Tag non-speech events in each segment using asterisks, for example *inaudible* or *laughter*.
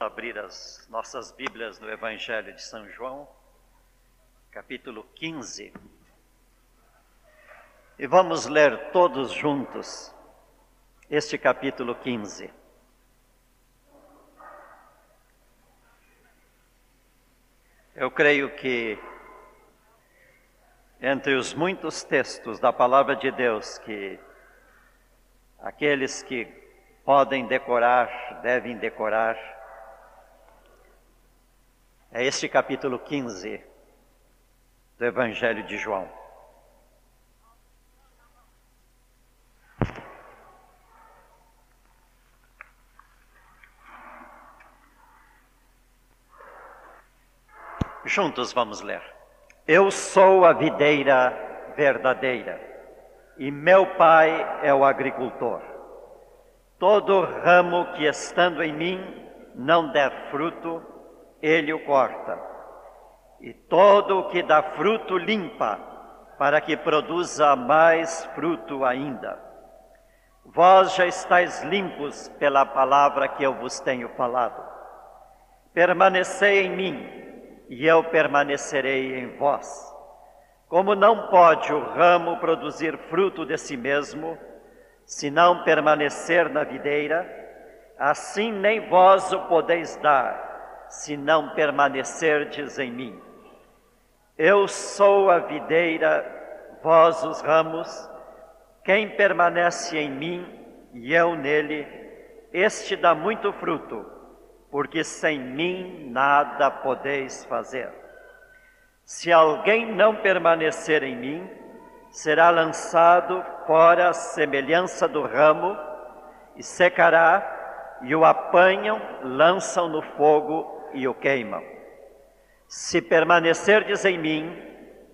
abrir as nossas Bíblias no Evangelho de São João, capítulo 15. E vamos ler todos juntos este capítulo 15. Eu creio que entre os muitos textos da palavra de Deus que aqueles que podem decorar, devem decorar, é este capítulo 15 do Evangelho de João. Juntos vamos ler. Eu sou a videira verdadeira e meu pai é o agricultor. Todo ramo que estando em mim não der fruto, ele o corta. E todo o que dá fruto limpa, para que produza mais fruto ainda. Vós já estáis limpos pela palavra que eu vos tenho falado. Permanecei em mim, e eu permanecerei em vós. Como não pode o ramo produzir fruto de si mesmo, se não permanecer na videira, assim nem vós o podeis dar se não permanecerdes em mim. Eu sou a videira, vós os ramos, quem permanece em mim e eu nele, este dá muito fruto, porque sem mim nada podeis fazer. Se alguém não permanecer em mim, será lançado fora a semelhança do ramo e secará, e o apanham, lançam no fogo e o queimam. Se permanecerdes em mim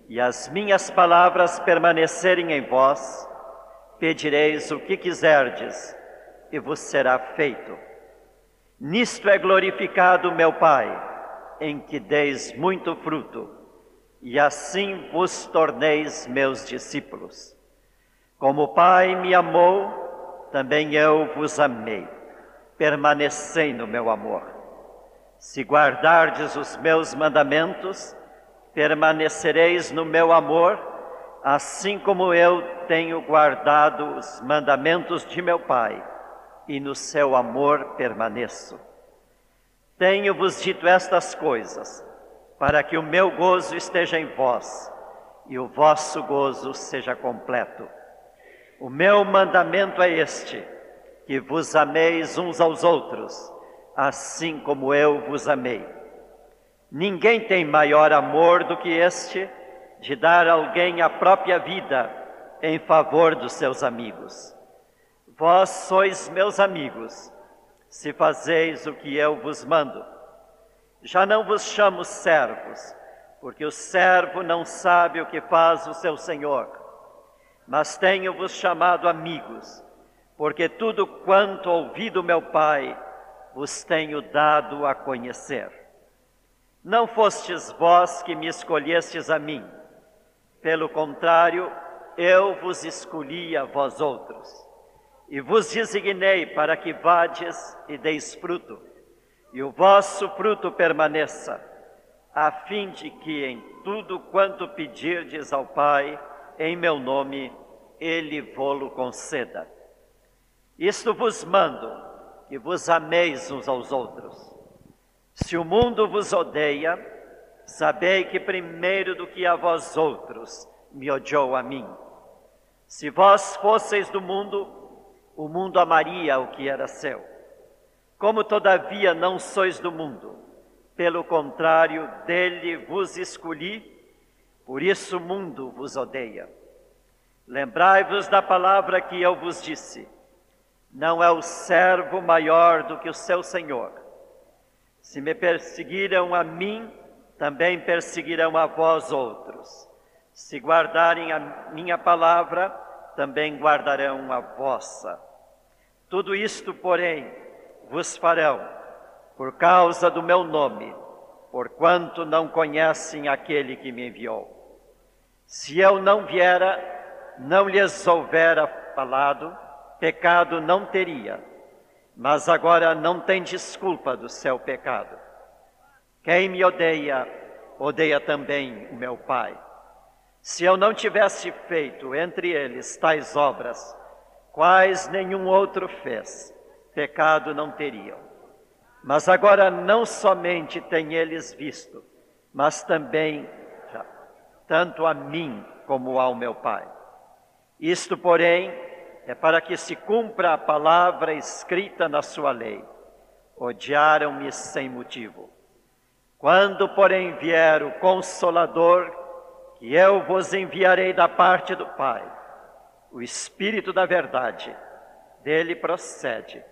e as minhas palavras permanecerem em vós, pedireis o que quiserdes e vos será feito. Nisto é glorificado meu Pai, em que deis muito fruto, e assim vos torneis meus discípulos. Como o Pai me amou, também eu vos amei. Permanecei no meu amor. Se guardardes os meus mandamentos, permanecereis no meu amor, assim como eu tenho guardado os mandamentos de meu Pai, e no seu amor permaneço. Tenho-vos dito estas coisas, para que o meu gozo esteja em vós e o vosso gozo seja completo. O meu mandamento é este: que vos ameis uns aos outros assim como eu vos amei. Ninguém tem maior amor do que este de dar alguém a própria vida em favor dos seus amigos. Vós sois meus amigos, se fazeis o que eu vos mando. Já não vos chamo servos, porque o servo não sabe o que faz o seu senhor, mas tenho-vos chamado amigos, porque tudo quanto ouvi do meu Pai, vos tenho dado a conhecer. Não fostes vós que me escolhestes a mim, pelo contrário, eu vos escolhi a vós outros, e vos designei para que vades e deis fruto, e o vosso fruto permaneça, a fim de que em tudo quanto pedirdes ao Pai, em meu nome, Ele vô-lo conceda. Isto vos mando, que vos ameis uns aos outros. Se o mundo vos odeia, sabei que primeiro do que a vós outros me odiou a mim. Se vós fosseis do mundo, o mundo amaria o que era seu. Como todavia não sois do mundo, pelo contrário, dele vos escolhi, por isso o mundo vos odeia. Lembrai-vos da palavra que eu vos disse não é o servo maior do que o seu senhor. Se me perseguiram a mim, também perseguirão a vós outros. Se guardarem a minha palavra, também guardarão a vossa. Tudo isto, porém, vos farão por causa do meu nome, porquanto não conhecem aquele que me enviou. Se eu não viera, não lhes houvera falado, pecado não teria, mas agora não tem desculpa do seu pecado. Quem me odeia, odeia também o meu Pai. Se eu não tivesse feito entre eles tais obras, quais nenhum outro fez, pecado não teriam. Mas agora não somente têm eles visto, mas também tanto a mim como ao meu Pai. Isto, porém, é para que se cumpra a palavra escrita na sua lei. Odiaram-me sem motivo. Quando, porém, vier o Consolador, que eu vos enviarei da parte do Pai, o Espírito da Verdade, dele procede,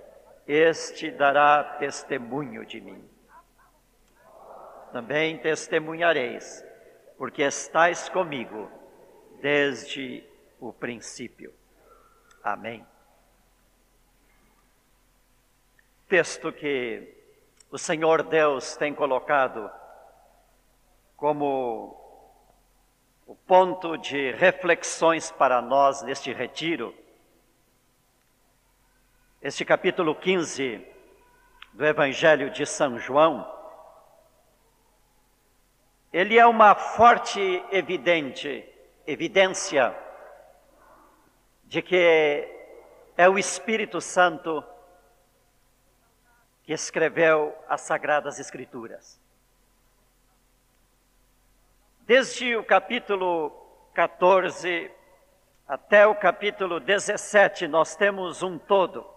este dará testemunho de mim. Também testemunhareis, porque estais comigo desde o princípio. Amém. Texto que o Senhor Deus tem colocado como o ponto de reflexões para nós neste retiro. Este capítulo 15 do Evangelho de São João, ele é uma forte evidente evidência de que é o Espírito Santo que escreveu as Sagradas Escrituras. Desde o capítulo 14 até o capítulo 17, nós temos um todo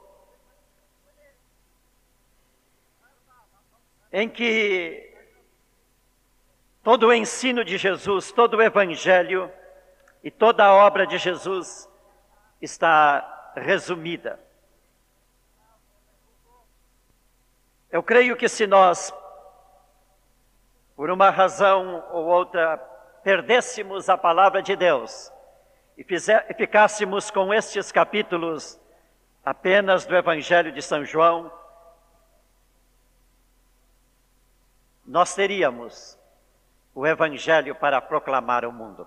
em que todo o ensino de Jesus, todo o Evangelho e toda a obra de Jesus está resumida. Eu creio que se nós, por uma razão ou outra, perdêssemos a palavra de Deus e, fizer, e ficássemos com estes capítulos apenas do Evangelho de São João, nós teríamos o Evangelho para proclamar ao mundo.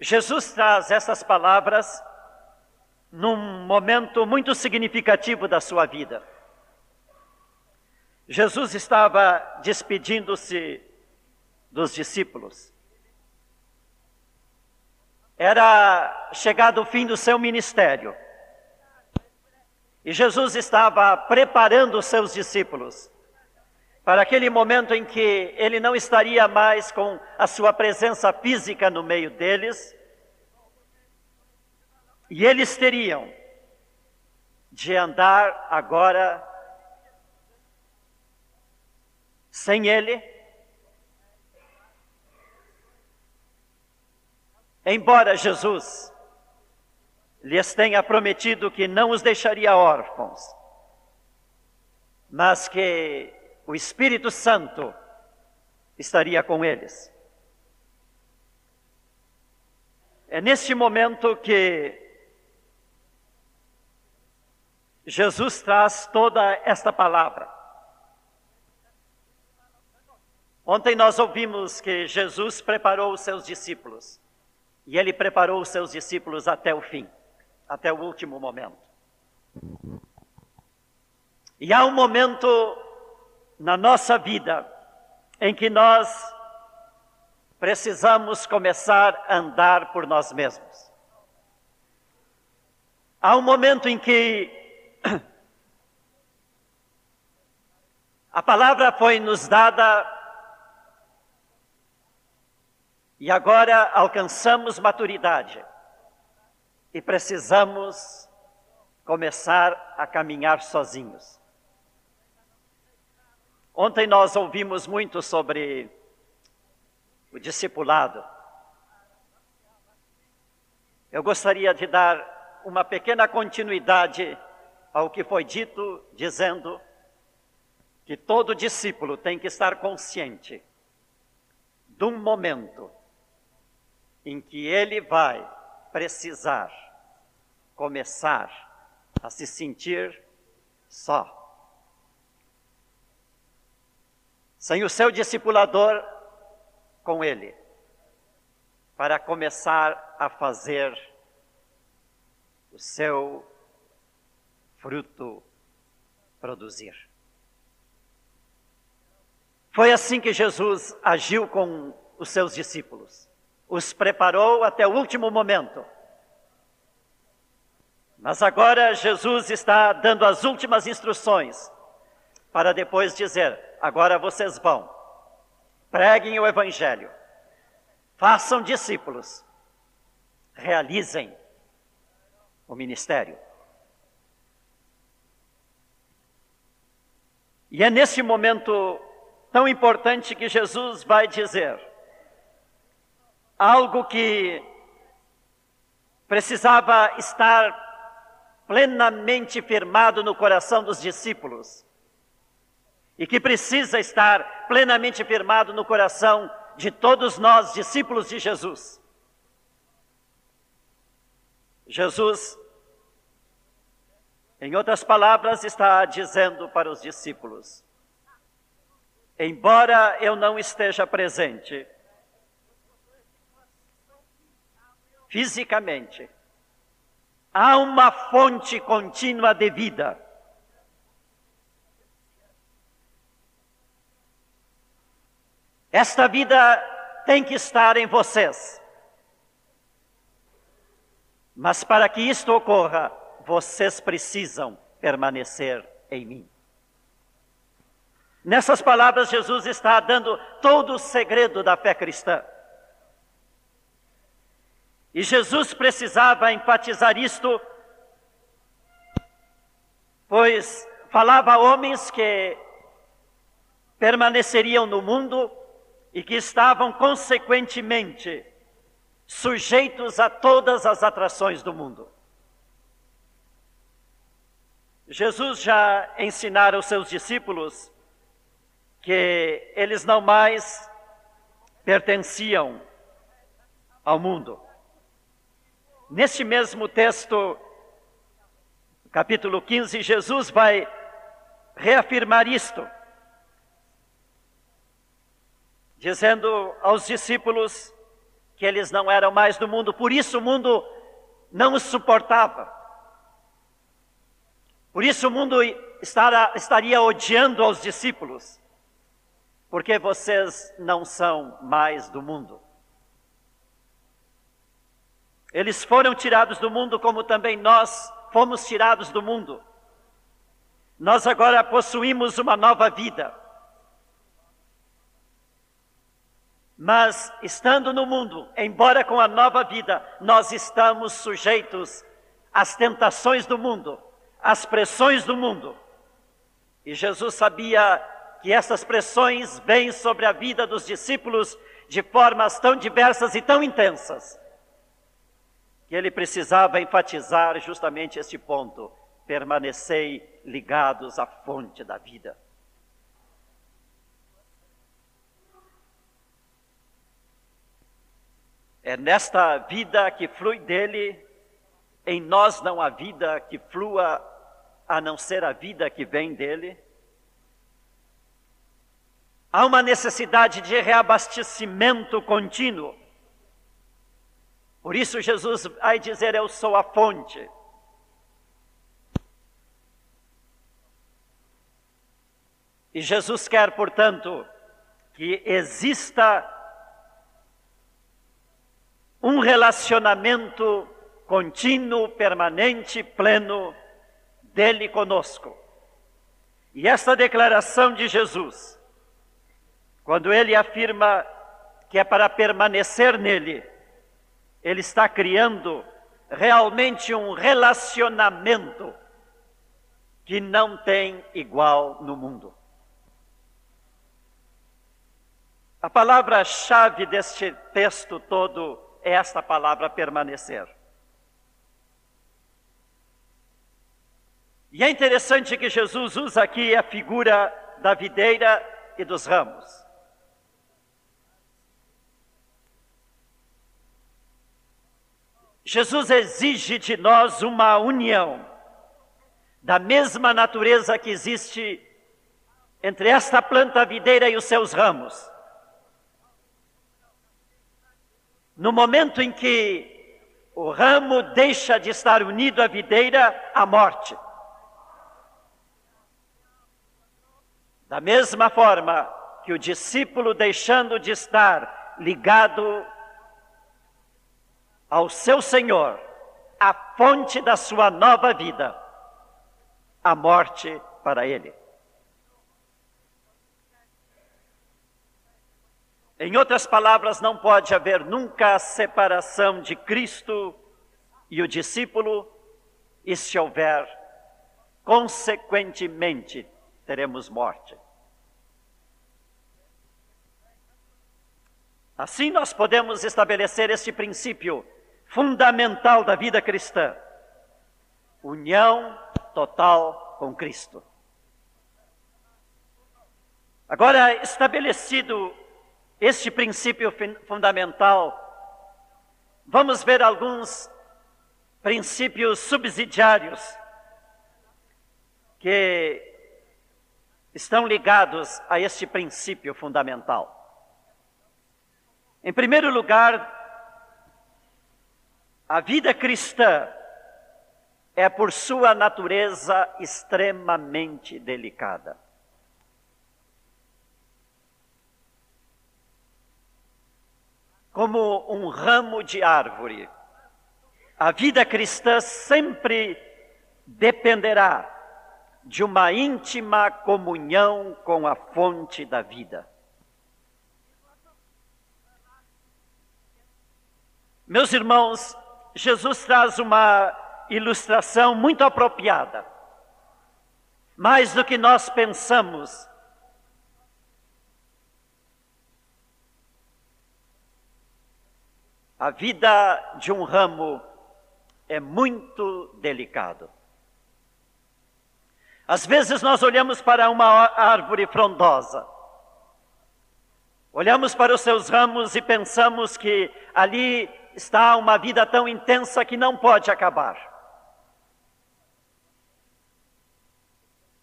Jesus traz essas palavras num momento muito significativo da sua vida. Jesus estava despedindo-se dos discípulos. Era chegado o fim do seu ministério. E Jesus estava preparando os seus discípulos para aquele momento em que ele não estaria mais com a sua presença física no meio deles, e eles teriam de andar agora sem ele, embora Jesus lhes tenha prometido que não os deixaria órfãos, mas que o Espírito Santo estaria com eles. É neste momento que Jesus traz toda esta palavra. Ontem nós ouvimos que Jesus preparou os seus discípulos, e ele preparou os seus discípulos até o fim, até o último momento. E há um momento na nossa vida em que nós precisamos começar a andar por nós mesmos. Há um momento em que *clears throat* a palavra foi nos dada e agora alcançamos maturidade e precisamos começar a caminhar sozinhos. Ontem nós ouvimos muito sobre o discipulado. Eu gostaria de dar uma pequena continuidade ao que foi dito, dizendo que todo discípulo tem que estar consciente de um momento em que ele vai precisar começar a se sentir só. Sem o seu discipulador com ele, para começar a fazer o seu fruto produzir. Foi assim que Jesus agiu com os seus discípulos. Os preparou até o último momento. Mas agora Jesus está dando as últimas instruções para depois dizer: agora vocês vão, preguem o Evangelho, façam discípulos, realizem o ministério. E é nesse momento tão importante que Jesus vai dizer algo que precisava estar plenamente firmado no coração dos discípulos e que precisa estar plenamente firmado no coração de todos nós, discípulos de Jesus. Jesus, em outras palavras, está dizendo para os discípulos: embora eu não esteja presente fisicamente, há uma fonte contínua de vida. Esta vida tem que estar em vocês. Mas para que isto ocorra, vocês precisam permanecer em mim. Nessas palavras, Jesus está dando todo o segredo da fé cristã. E Jesus precisava enfatizar isto, pois falava a homens que permaneceriam no mundo e que estavam consequentemente sujeitos a todas as atrações do mundo. Jesus já ensinara aos seus discípulos que eles não mais pertenciam ao mundo. Neste mesmo texto, capítulo 15, Jesus vai reafirmar isto, dizendo aos discípulos que eles não eram mais do mundo, por isso o mundo não os suportava. Por isso o mundo estará, estaria odiando aos discípulos, porque vocês não são mais do mundo. Eles foram tirados do mundo, como também nós fomos tirados do mundo. Nós agora possuímos uma nova vida. Mas, estando no mundo, embora com a nova vida, nós estamos sujeitos às tentações do mundo, às pressões do mundo. E Jesus sabia que essas pressões vêm sobre a vida dos discípulos de formas tão diversas e tão intensas que ele precisava enfatizar justamente este ponto: permanecei ligados à fonte da vida. É nesta vida que flui dele, em nós não há vida que flua a não ser a vida que vem dele. Há uma necessidade de reabastecimento contínuo. Por isso Jesus vai dizer: Eu sou a fonte. E Jesus quer, portanto, que exista um relacionamento contínuo, permanente, pleno dele conosco. E esta declaração de Jesus, quando ele afirma que é para permanecer nele, ele está criando realmente um relacionamento que não tem igual no mundo. A palavra-chave deste texto todo esta palavra permanecer. E é interessante que Jesus usa aqui a figura da videira e dos ramos. Jesus exige de nós uma união da mesma natureza que existe entre esta planta videira e os seus ramos. No momento em que o ramo deixa de estar unido à videira à morte. Da mesma forma que o discípulo deixando de estar ligado ao seu Senhor, a fonte da sua nova vida, a morte para ele. Em outras palavras, não pode haver nunca a separação de Cristo e o discípulo, e se houver, consequentemente, teremos morte. Assim, nós podemos estabelecer este princípio fundamental da vida cristã: união total com Cristo. Agora, estabelecido este princípio fundamental, vamos ver alguns princípios subsidiários que estão ligados a este princípio fundamental. Em primeiro lugar, a vida cristã é, por sua natureza, extremamente delicada. Como um ramo de árvore. A vida cristã sempre dependerá de uma íntima comunhão com a fonte da vida. Meus irmãos, Jesus traz uma ilustração muito apropriada. Mais do que nós pensamos, A vida de um ramo é muito delicado. Às vezes nós olhamos para uma árvore frondosa, olhamos para os seus ramos e pensamos que ali está uma vida tão intensa que não pode acabar.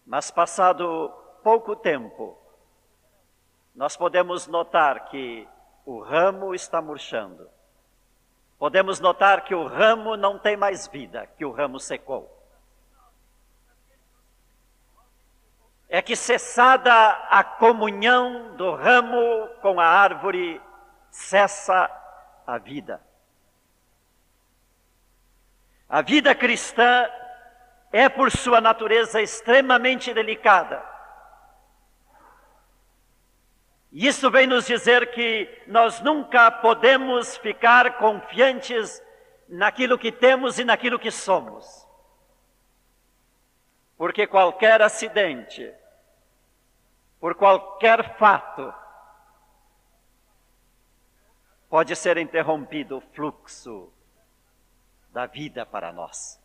Mas passado pouco tempo, nós podemos notar que o ramo está murchando podemos notar que o ramo não tem mais vida, que o ramo secou. É que cessada a comunhão do ramo com a árvore, cessa a vida. A vida cristã é, por sua natureza, extremamente delicada isso vem nos dizer que nós nunca podemos ficar confiantes naquilo que temos e naquilo que somos. Porque qualquer acidente, por qualquer fato, pode ser interrompido o fluxo da vida para nós.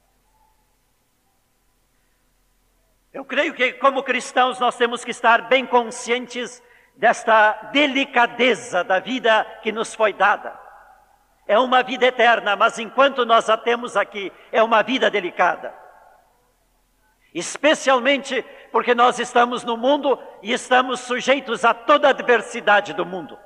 Eu creio que, como cristãos, nós temos que estar bem conscientes desta delicadeza da vida que nos foi dada. É uma vida eterna, mas enquanto nós a temos aqui, é uma vida delicada. Especialmente porque nós estamos no mundo e estamos sujeitos a toda a adversidade do mundo.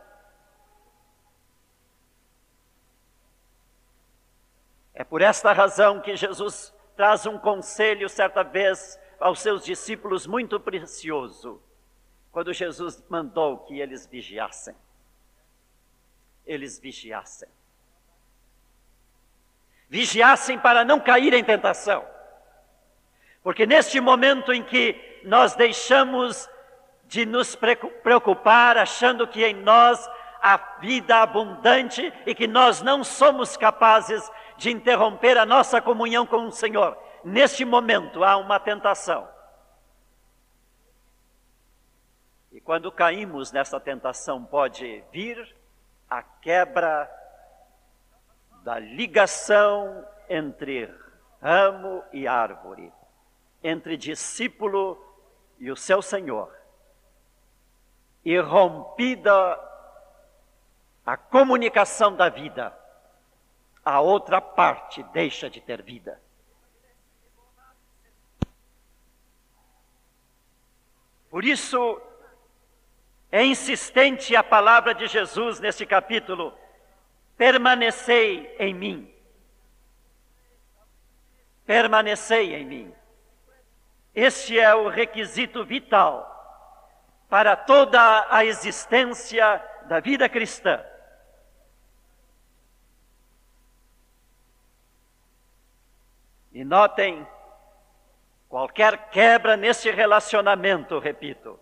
É por esta razão que Jesus traz um conselho certa vez aos seus discípulos muito precioso quando Jesus mandou que eles vigiassem. Eles vigiassem. Vigiassem para não cair em tentação. Porque neste momento em que nós deixamos de nos preocupar, achando que em nós há vida abundante e que nós não somos capazes de interromper a nossa comunhão com o Senhor, neste momento há uma tentação E quando caímos nessa tentação, pode vir a quebra da ligação entre ramo e árvore, entre discípulo e o seu Senhor. E rompida a comunicação da vida, a outra parte deixa de ter vida. Por isso, é insistente a palavra de Jesus neste capítulo: permanecei em mim permanecei em mim. Este é o requisito vital para toda a existência da vida cristã. E notem, qualquer quebra nesse relacionamento, repito,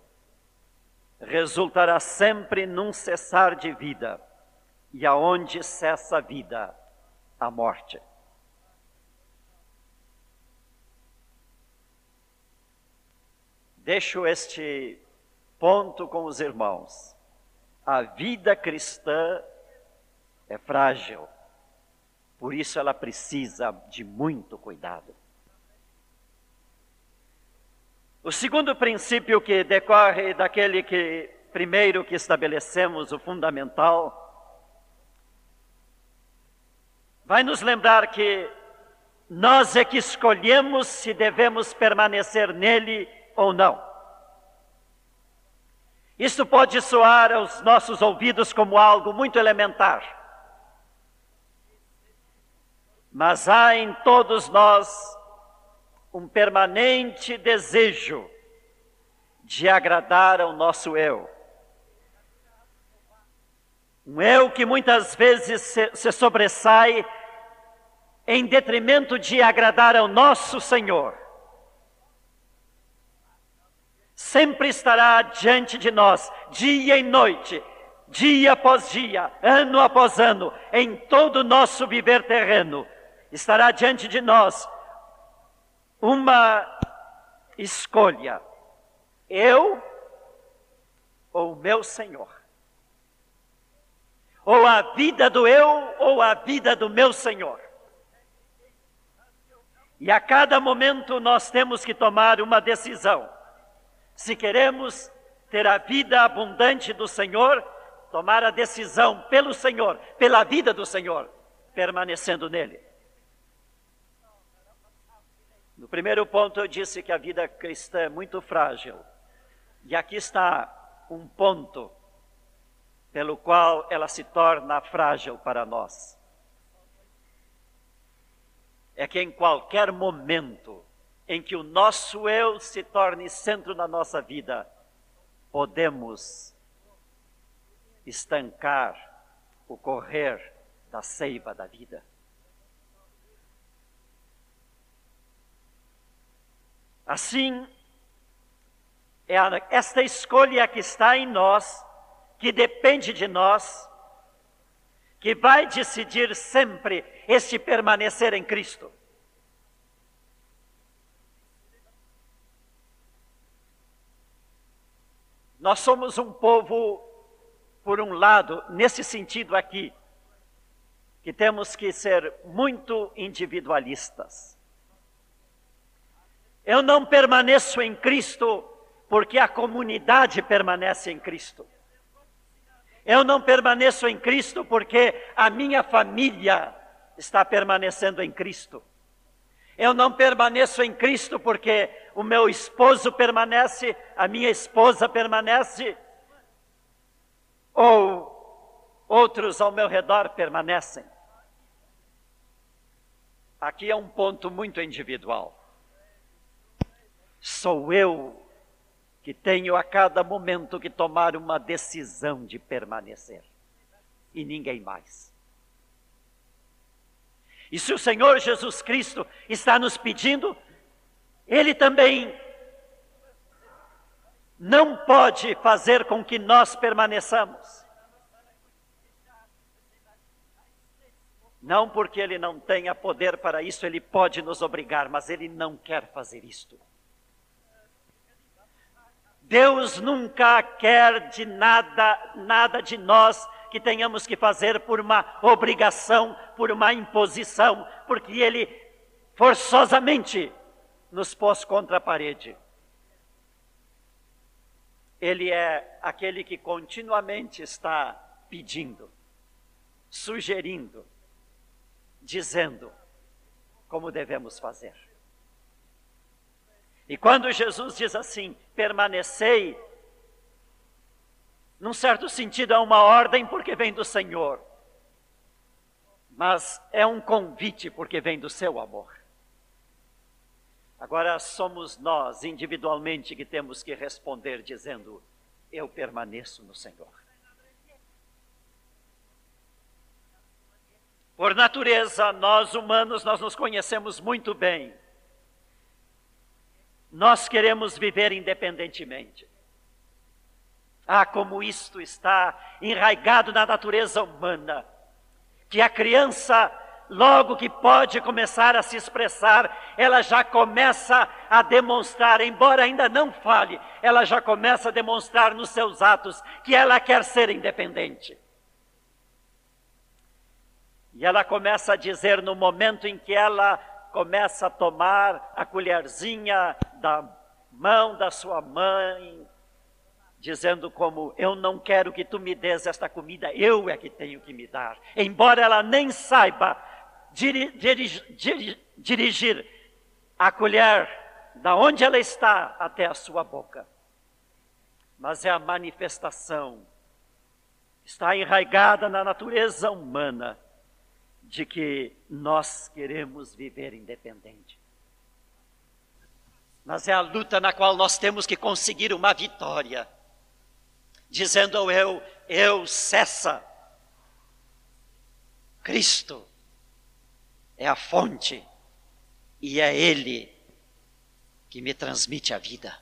resultará sempre num cessar de vida, e aonde cessa a vida, a morte. Deixo este ponto com os irmãos. A vida cristã é frágil, por isso ela precisa de muito cuidado. O segundo princípio que decorre daquele que primeiro que estabelecemos, o fundamental, vai nos lembrar que nós é que escolhemos se devemos permanecer nele ou não. Isso pode soar aos nossos ouvidos como algo muito elementar. Mas há em todos nós um permanente desejo de agradar ao nosso eu. Um eu que muitas vezes se, se sobressai em detrimento de agradar ao nosso Senhor sempre estará diante de nós, dia e noite, dia após dia, ano após ano, em todo o nosso viver terreno, estará diante de nós uma escolha: eu ou meu Senhor. Ou a vida do eu ou a vida do meu Senhor. E a cada momento nós temos que tomar uma decisão. Se queremos ter a vida abundante do Senhor, tomar a decisão pelo Senhor, pela vida do Senhor, permanecendo nele. No primeiro ponto eu disse que a vida cristã é muito frágil. E aqui está um ponto pelo qual ela se torna frágil para nós. É que em qualquer momento em que o nosso eu se torne centro da nossa vida, podemos estancar o correr da seiva da vida. Assim, é esta escolha que está em nós, que depende de nós, que vai decidir sempre este permanecer em Cristo. Nós somos um povo, por um lado, nesse sentido aqui, que temos que ser muito individualistas. Eu não permaneço em Cristo porque a comunidade permanece em Cristo. Eu não permaneço em Cristo porque a minha família está permanecendo em Cristo. Eu não permaneço em Cristo porque o meu esposo permanece, a minha esposa permanece, ou outros ao meu redor permanecem. Aqui é um ponto muito individual. Sou eu que tenho a cada momento que tomar uma decisão de permanecer, e ninguém mais. E se o Senhor Jesus Cristo está nos pedindo, Ele também não pode fazer com que nós permaneçamos. Não porque Ele não tenha poder para isso, Ele pode nos obrigar, mas Ele não quer fazer isto. Deus nunca quer de nada, nada de nós que tenhamos que fazer por uma obrigação, por uma imposição, porque ele forçosamente nos pôs contra a parede. Ele é aquele que continuamente está pedindo, sugerindo, dizendo como devemos fazer. E quando Jesus diz assim: permanecei num certo sentido, é uma ordem porque vem do Senhor, mas é um convite porque vem do seu amor. Agora somos nós, individualmente, que temos que responder dizendo: Eu permaneço no Senhor. Por natureza, nós humanos, nós nos conhecemos muito bem. Nós queremos viver independentemente. Ah, como isto está enraigado na natureza humana, que a criança logo que pode começar a se expressar, ela já começa a demonstrar, embora ainda não fale, ela já começa a demonstrar nos seus atos que ela quer ser independente. E ela começa a dizer no momento em que ela começa a tomar a colherzinha da mão da sua mãe, dizendo como eu não quero que tu me des esta comida, eu é que tenho que me dar. Embora ela nem saiba dirigir, dirigir a colher da onde ela está até a sua boca. Mas é a manifestação, está enraigada na natureza humana, de que nós queremos viver independente. Mas é a luta na qual nós temos que conseguir uma vitória, dizendo ao eu, eu cessa. Cristo é a fonte e é Ele que me transmite a vida.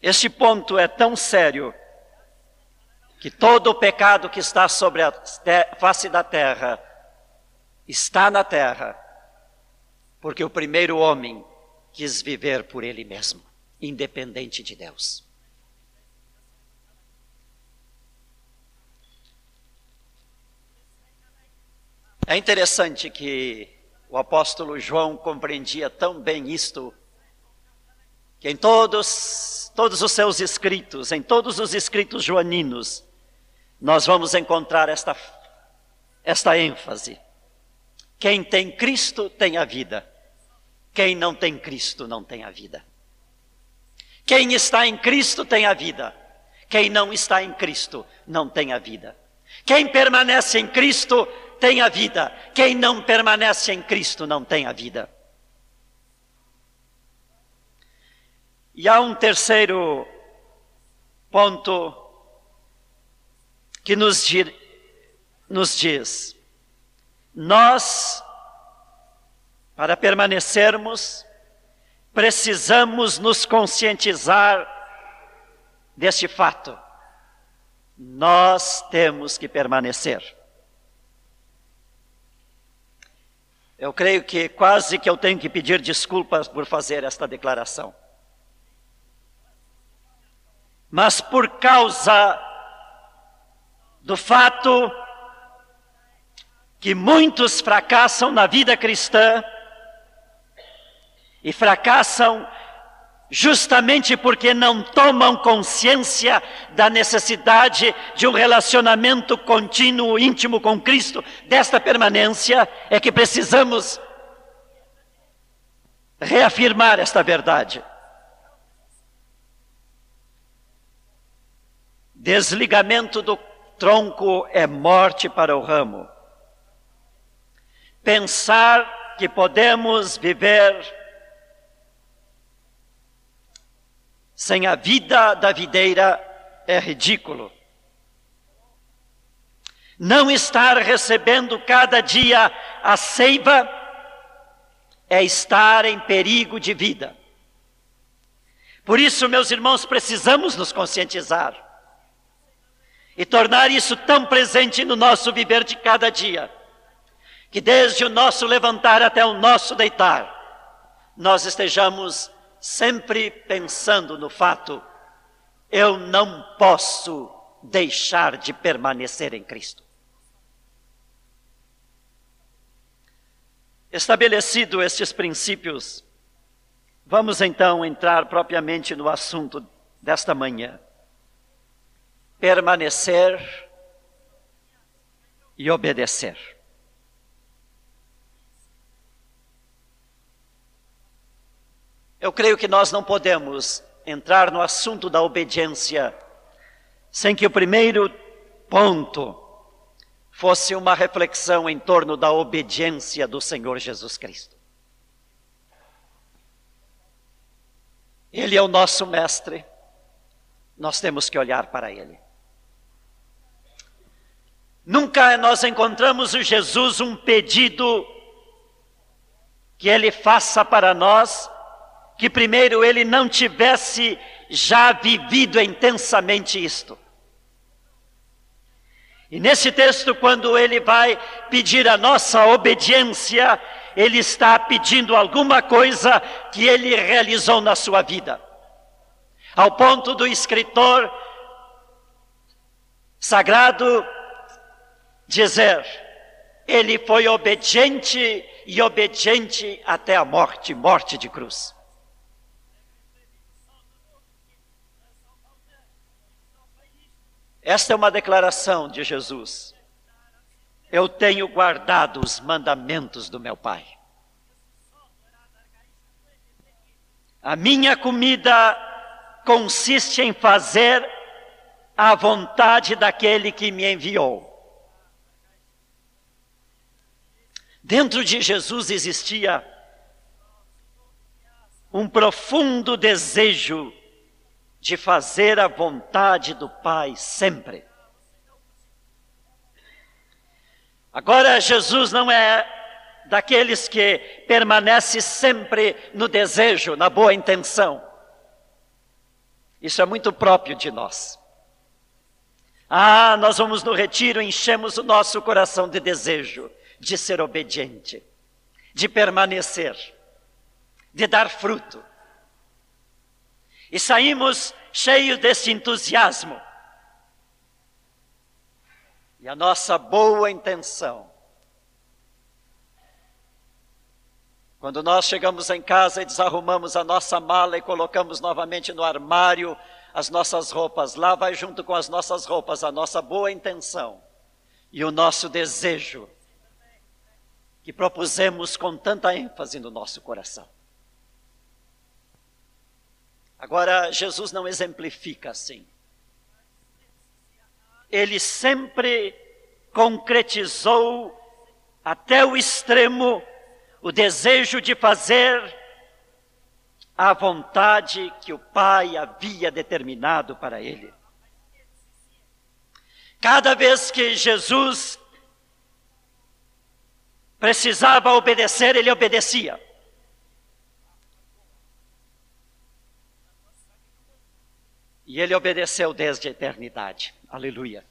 Este ponto é tão sério que todo o pecado que está sobre a face da terra está na terra, porque o primeiro homem quis viver por ele mesmo, independente de Deus. É interessante que o apóstolo João compreendia tão bem isto, que em todos, todos os seus escritos, em todos os escritos joaninos, nós vamos encontrar esta, esta ênfase. Quem tem Cristo tem a vida. Quem não tem Cristo não tem a vida. Quem está em Cristo tem a vida. Quem não está em Cristo não tem a vida. Quem permanece em Cristo tem a vida. Quem não permanece em Cristo não tem a vida. E há um terceiro ponto que nos, nos diz: nós, para permanecermos, precisamos nos conscientizar deste fato. Nós temos que permanecer. Eu creio que quase que eu tenho que pedir desculpas por fazer esta declaração. Mas por causa do fato que muitos fracassam na vida cristã e fracassam justamente porque não tomam consciência da necessidade de um relacionamento contínuo, íntimo com Cristo, desta permanência, é que precisamos reafirmar esta verdade. Desligamento do tronco é morte para o ramo. Pensar que podemos viver sem a vida da videira é ridículo. Não estar recebendo cada dia a seiva é estar em perigo de vida. Por isso, meus irmãos, precisamos nos conscientizar e tornar isso tão presente no nosso viver de cada dia, que desde o nosso levantar até o nosso deitar, nós estejamos sempre pensando no fato, eu não posso deixar de permanecer em Cristo. Estabelecido estes princípios, vamos então entrar propriamente no assunto desta manhã. Permanecer e obedecer. Eu creio que nós não podemos entrar no assunto da obediência sem que o primeiro ponto fosse uma reflexão em torno da obediência do Senhor Jesus Cristo. Ele é o nosso mestre, nós temos que olhar para ele. Nunca nós encontramos o Jesus um pedido que ele faça para nós que primeiro ele não tivesse já vivido intensamente isto. E nesse texto, quando ele vai pedir a nossa obediência, ele está pedindo alguma coisa que ele realizou na sua vida. Ao ponto do escritor sagrado dizer: ele foi obediente e obediente até a morte morte de cruz. Esta é uma declaração de Jesus. Eu tenho guardado os mandamentos do meu Pai. A minha comida consiste em fazer a vontade daquele que me enviou. Dentro de Jesus existia um profundo desejo de fazer a vontade do Pai sempre. Agora, Jesus não é daqueles que permanece sempre no desejo, na boa intenção. Isso é muito próprio de nós. Ah, nós vamos no retiro, enchemos o nosso coração de desejo de ser obediente, de permanecer, de dar fruto. E saímos cheios desse entusiasmo. E a nossa boa intenção. Quando nós chegamos em casa e desarrumamos a nossa mala e colocamos novamente no armário as nossas roupas, lá vai junto com as nossas roupas a nossa boa intenção e o nosso desejo que propusemos com tanta ênfase no nosso coração. Agora, Jesus não exemplifica assim. Ele sempre concretizou até o extremo o desejo de fazer a vontade que o Pai havia determinado para ele. Cada vez que Jesus precisava obedecer, ele obedecia. E ele obedeceu desde a eternidade. Aleluia.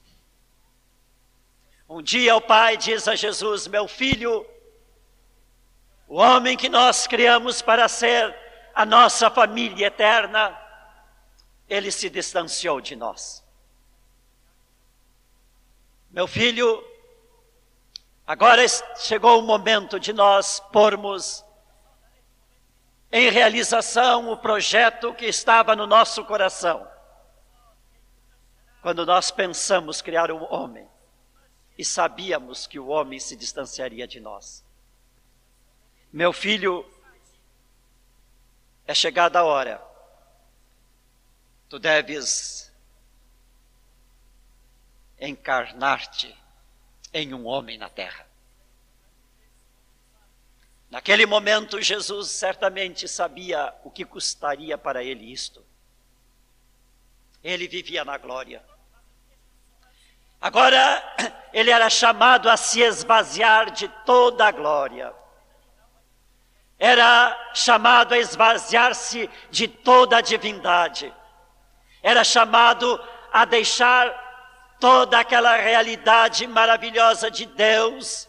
Um dia o pai diz a Jesus: Meu filho, o homem que nós criamos para ser a nossa família eterna, ele se distanciou de nós. Meu filho, agora chegou o momento de nós pormos em realização o projeto que estava no nosso coração quando nós pensamos criar um homem e sabíamos que o homem se distanciaria de nós. Meu filho, é chegada a hora, tu deves encarnar-te em um homem na terra. Naquele momento, Jesus certamente sabia o que custaria para ele isto. Ele vivia na glória. Agora, ele era chamado a se esvaziar de toda a glória. Era chamado a esvaziar-se de toda a divindade. Era chamado a deixar toda aquela realidade maravilhosa de Deus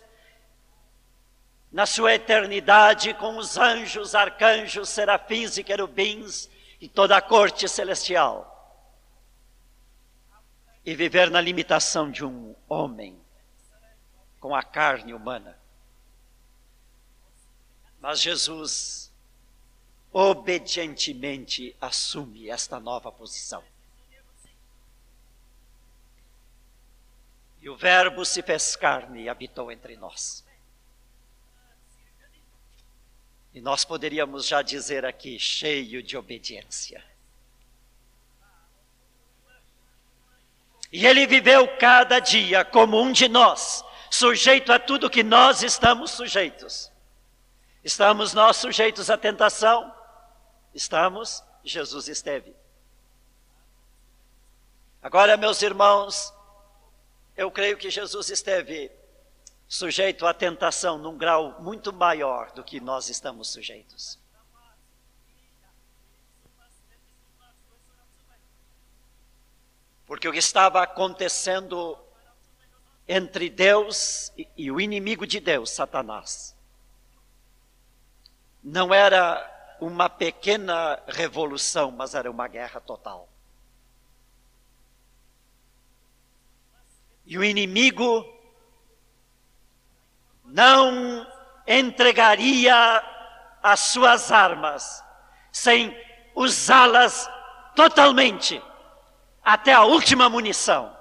na sua eternidade com os anjos, arcanjos, serafins e querubins e toda a corte celestial e viver na limitação de um homem com a carne humana. Mas Jesus obedientemente assume esta nova posição. E o Verbo se fez carne e habitou entre nós. E nós poderíamos já dizer aqui, cheio de obediência. E ele viveu cada dia como um de nós, sujeito a tudo que nós estamos sujeitos. Estamos nós sujeitos à tentação? Estamos. Jesus esteve. Agora, meus irmãos, eu creio que Jesus esteve sujeito à tentação num grau muito maior do que nós estamos sujeitos. Porque o que estava acontecendo entre Deus e, e o inimigo de Deus, Satanás, não era uma pequena revolução, mas era uma guerra total. E o inimigo não entregaria as suas armas sem usá-las totalmente até a última munição.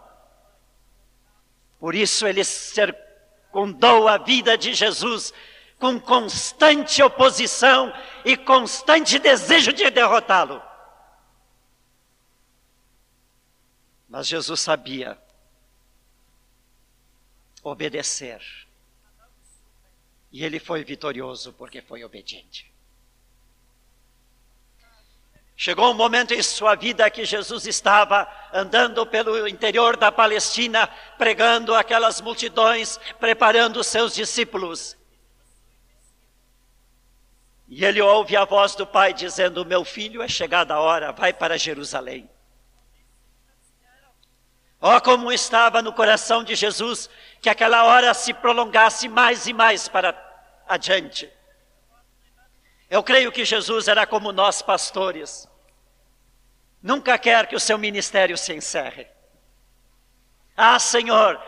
Por isso ele circundou a vida de Jesus com constante oposição e constante desejo de derrotá-lo. Mas Jesus sabia obedecer. E ele foi vitorioso porque foi obediente. Chegou um momento em sua vida que Jesus estava andando pelo interior da Palestina, pregando aquelas multidões, preparando seus discípulos. E ele ouve a voz do Pai dizendo: Meu filho, é chegada a hora, vai para Jerusalém. Oh, como estava no coração de Jesus que aquela hora se prolongasse mais e mais para adiante. Eu creio que Jesus era como nós, pastores. Nunca quer que o seu ministério se encerre. Ah, Senhor,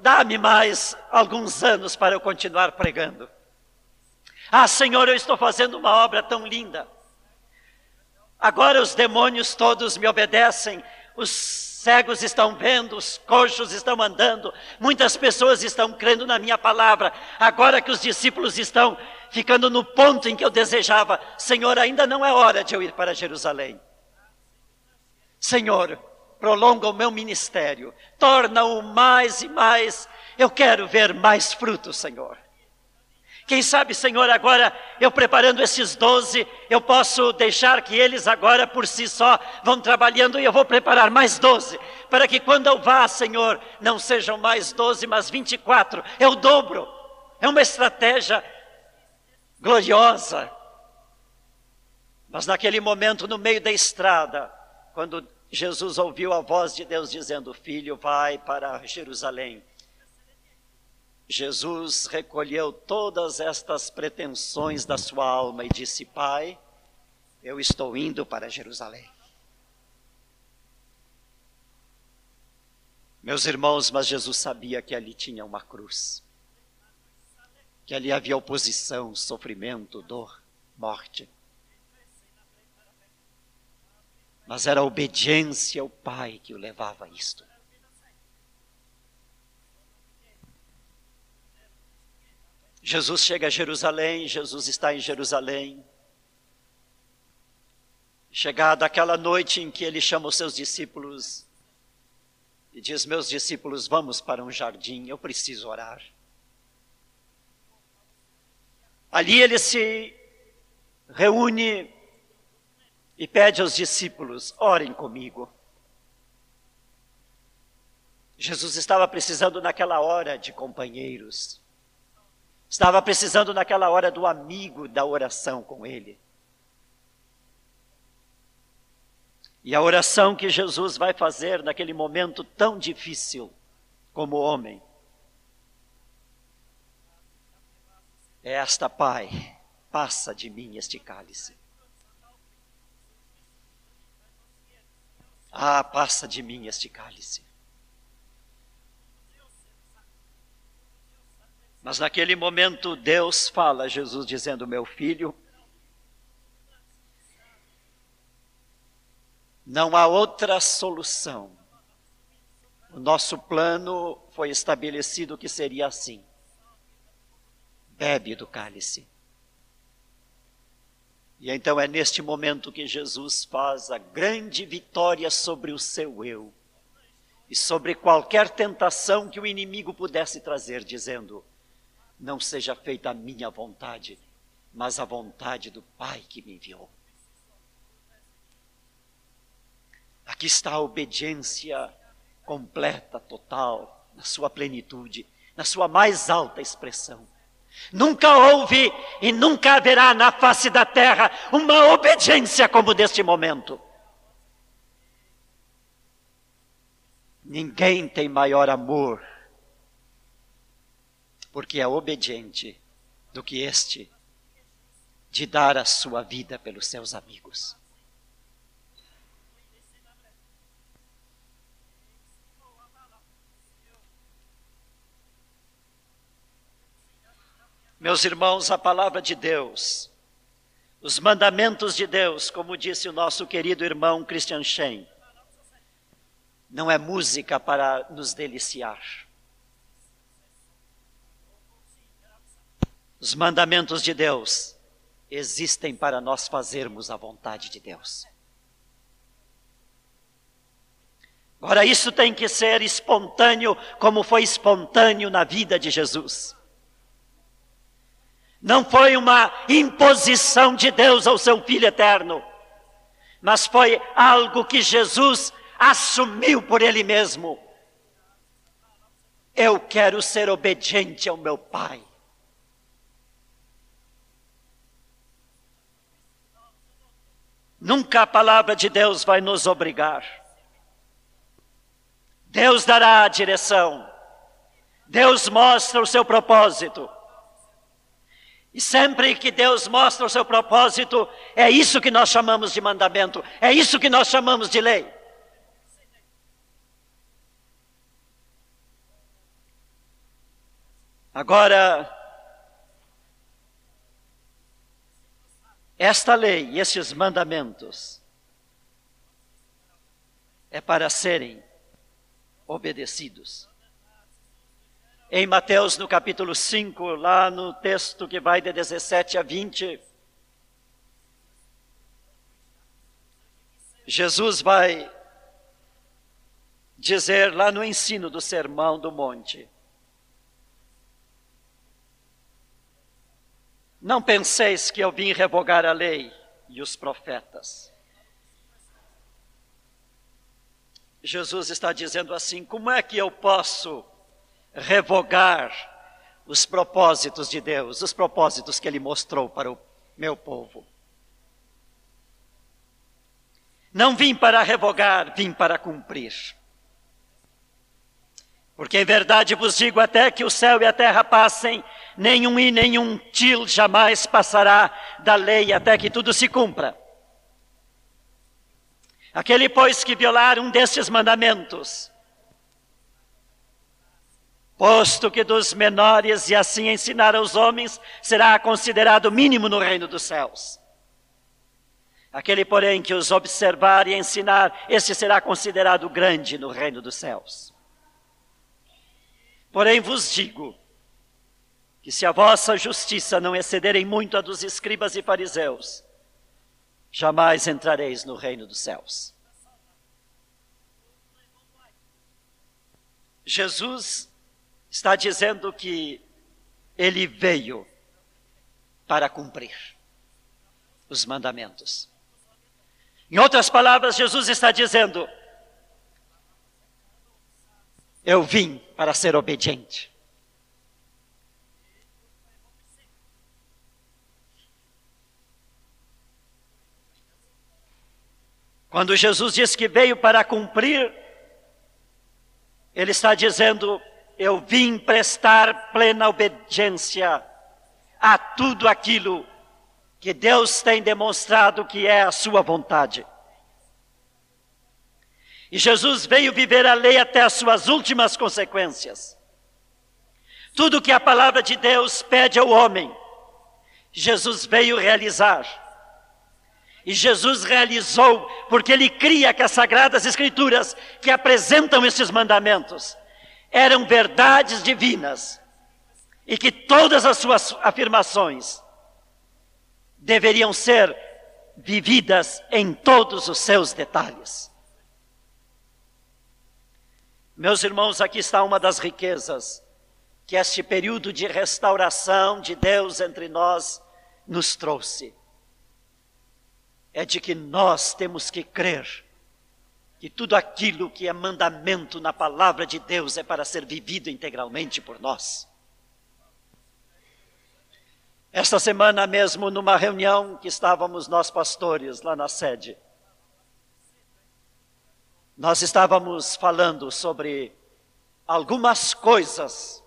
dá-me mais alguns anos para eu continuar pregando. Ah, Senhor, eu estou fazendo uma obra tão linda. Agora os demônios todos me obedecem, os cegos estão vendo, os coxos estão andando, muitas pessoas estão crendo na minha palavra. Agora que os discípulos estão ficando no ponto em que eu desejava, Senhor, ainda não é hora de eu ir para Jerusalém. Senhor, prolonga o meu ministério, torna-o mais e mais. Eu quero ver mais frutos, Senhor. Quem sabe, Senhor, agora eu preparando esses doze, eu posso deixar que eles agora por si só vão trabalhando e eu vou preparar mais doze, para que quando eu vá, Senhor, não sejam mais doze, mas vinte e quatro. É o dobro. É uma estratégia gloriosa. Mas naquele momento, no meio da estrada, quando Jesus ouviu a voz de Deus dizendo: Filho, vai para Jerusalém Jesus recolheu todas estas pretensões da sua alma e disse: Pai, eu estou indo para Jerusalém. Meus irmãos, mas Jesus sabia que ali tinha uma cruz, que ali havia oposição, sofrimento, dor, morte. Mas era a obediência ao Pai que o levava a isto. Jesus chega a Jerusalém, Jesus está em Jerusalém. Chegada aquela noite em que ele chama os seus discípulos e diz: Meus discípulos, vamos para um jardim, eu preciso orar. Ali ele se reúne e pede aos discípulos: orem comigo. Jesus estava precisando naquela hora de companheiros. Estava precisando naquela hora do amigo da oração com ele. E a oração que Jesus vai fazer naquele momento tão difícil como homem é esta, Pai, passa de mim este cálice. Ah, passa de mim este cálice. Mas naquele momento Deus fala a Jesus dizendo: Meu filho, não há outra solução. O nosso plano foi estabelecido que seria assim: bebe do cálice. E então é neste momento que Jesus faz a grande vitória sobre o seu eu e sobre qualquer tentação que o inimigo pudesse trazer, dizendo: não seja feita a minha vontade, mas a vontade do Pai que me enviou. Aqui está a obediência completa, total, na sua plenitude, na sua mais alta expressão. Nunca houve e nunca haverá na face da terra uma obediência como deste momento. Ninguém tem maior amor porque é obediente do que este de dar a sua vida pelos seus amigos. Meus irmãos, a palavra de Deus, os mandamentos de Deus, como disse o nosso querido irmão Christian Shen, não é música para nos deliciar. Os mandamentos de Deus existem para nós fazermos a vontade de Deus. Agora, isso tem que ser espontâneo, como foi espontâneo na vida de Jesus. Não foi uma imposição de Deus ao seu Filho eterno, mas foi algo que Jesus assumiu por Ele mesmo. Eu quero ser obediente ao meu Pai. Nunca a palavra de Deus vai nos obrigar. Deus dará a direção. Deus mostra o seu propósito. E sempre que Deus mostra o seu propósito, é isso que nós chamamos de mandamento, é isso que nós chamamos de lei. Agora, esta lei esses mandamentos é para serem obedecidos. Em Mateus, no capítulo 5, lá no texto que vai de 17 a 20, Jesus vai dizer lá no ensino do Sermão do Monte: Não penseis que eu vim revogar a lei e os profetas. Jesus está dizendo assim: como é que eu posso revogar os propósitos de Deus, os propósitos que Ele mostrou para o meu povo. Não vim para revogar, vim para cumprir. Porque em verdade vos digo até que o céu e a terra passem, nenhum e nenhum til jamais passará da lei até que tudo se cumpra. Aquele, pois, que violar um destes mandamentos, Posto que dos menores e assim ensinar aos homens será considerado mínimo no reino dos céus. Aquele, porém, que os observar e ensinar, esse será considerado grande no reino dos céus. Porém vos digo que se a vossa justiça não excederem muito a dos escribas e fariseus, jamais entrareis no reino dos céus. Jesus está dizendo que ele veio para cumprir os mandamentos. Em outras palavras, Jesus está dizendo: Eu vim para ser obediente. Quando Jesus diz que veio para cumprir, ele está dizendo: eu vim prestar plena obediência a tudo aquilo que Deus tem demonstrado que é a sua vontade. E Jesus veio viver a lei até as suas últimas consequências. Tudo que a palavra de Deus pede ao homem, Jesus veio realizar. E Jesus realizou, porque ele cria que as sagradas escrituras que apresentam esses mandamentos eram verdades divinas e que todas as suas afirmações deveriam ser vividas em todos os seus detalhes. Meus irmãos, aqui está uma das riquezas que este período de restauração de Deus entre nós nos trouxe. É de que nós temos que crer que tudo aquilo que é mandamento na palavra de Deus é para ser vivido integralmente por nós. Esta semana mesmo, numa reunião que estávamos nós pastores lá na sede, nós estávamos falando sobre algumas coisas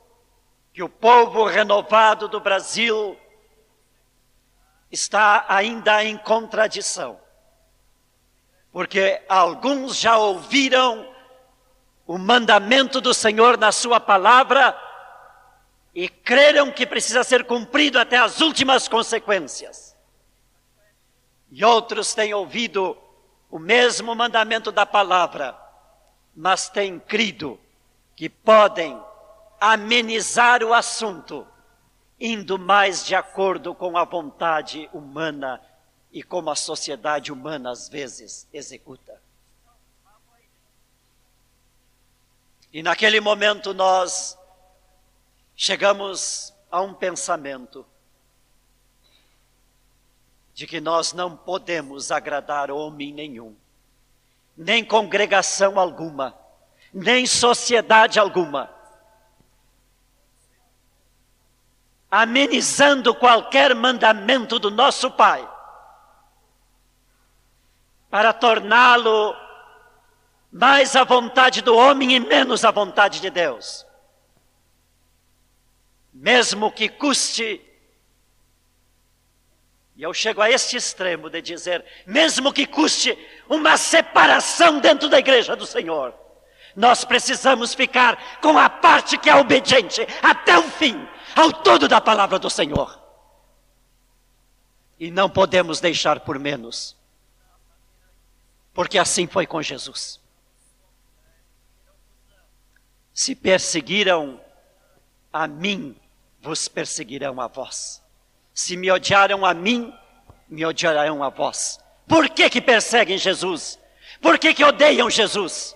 que o povo renovado do Brasil está ainda em contradição. Porque alguns já ouviram o mandamento do Senhor na Sua palavra e creram que precisa ser cumprido até as últimas consequências. E outros têm ouvido o mesmo mandamento da palavra, mas têm crido que podem amenizar o assunto, indo mais de acordo com a vontade humana e como a sociedade humana às vezes executa. E naquele momento nós chegamos a um pensamento de que nós não podemos agradar homem nenhum, nem congregação alguma, nem sociedade alguma, amenizando qualquer mandamento do nosso Pai, para torná-lo mais à vontade do homem e menos à vontade de Deus mesmo que custe. E eu chego a este extremo de dizer, mesmo que custe uma separação dentro da igreja do Senhor, nós precisamos ficar com a parte que é obediente até o fim, ao todo da palavra do Senhor. E não podemos deixar por menos, porque assim foi com Jesus. Se perseguiram a mim, vos perseguirão a vós. Se me odiaram a mim, me odiarão a vós. Por que que perseguem Jesus? Por que que odeiam Jesus?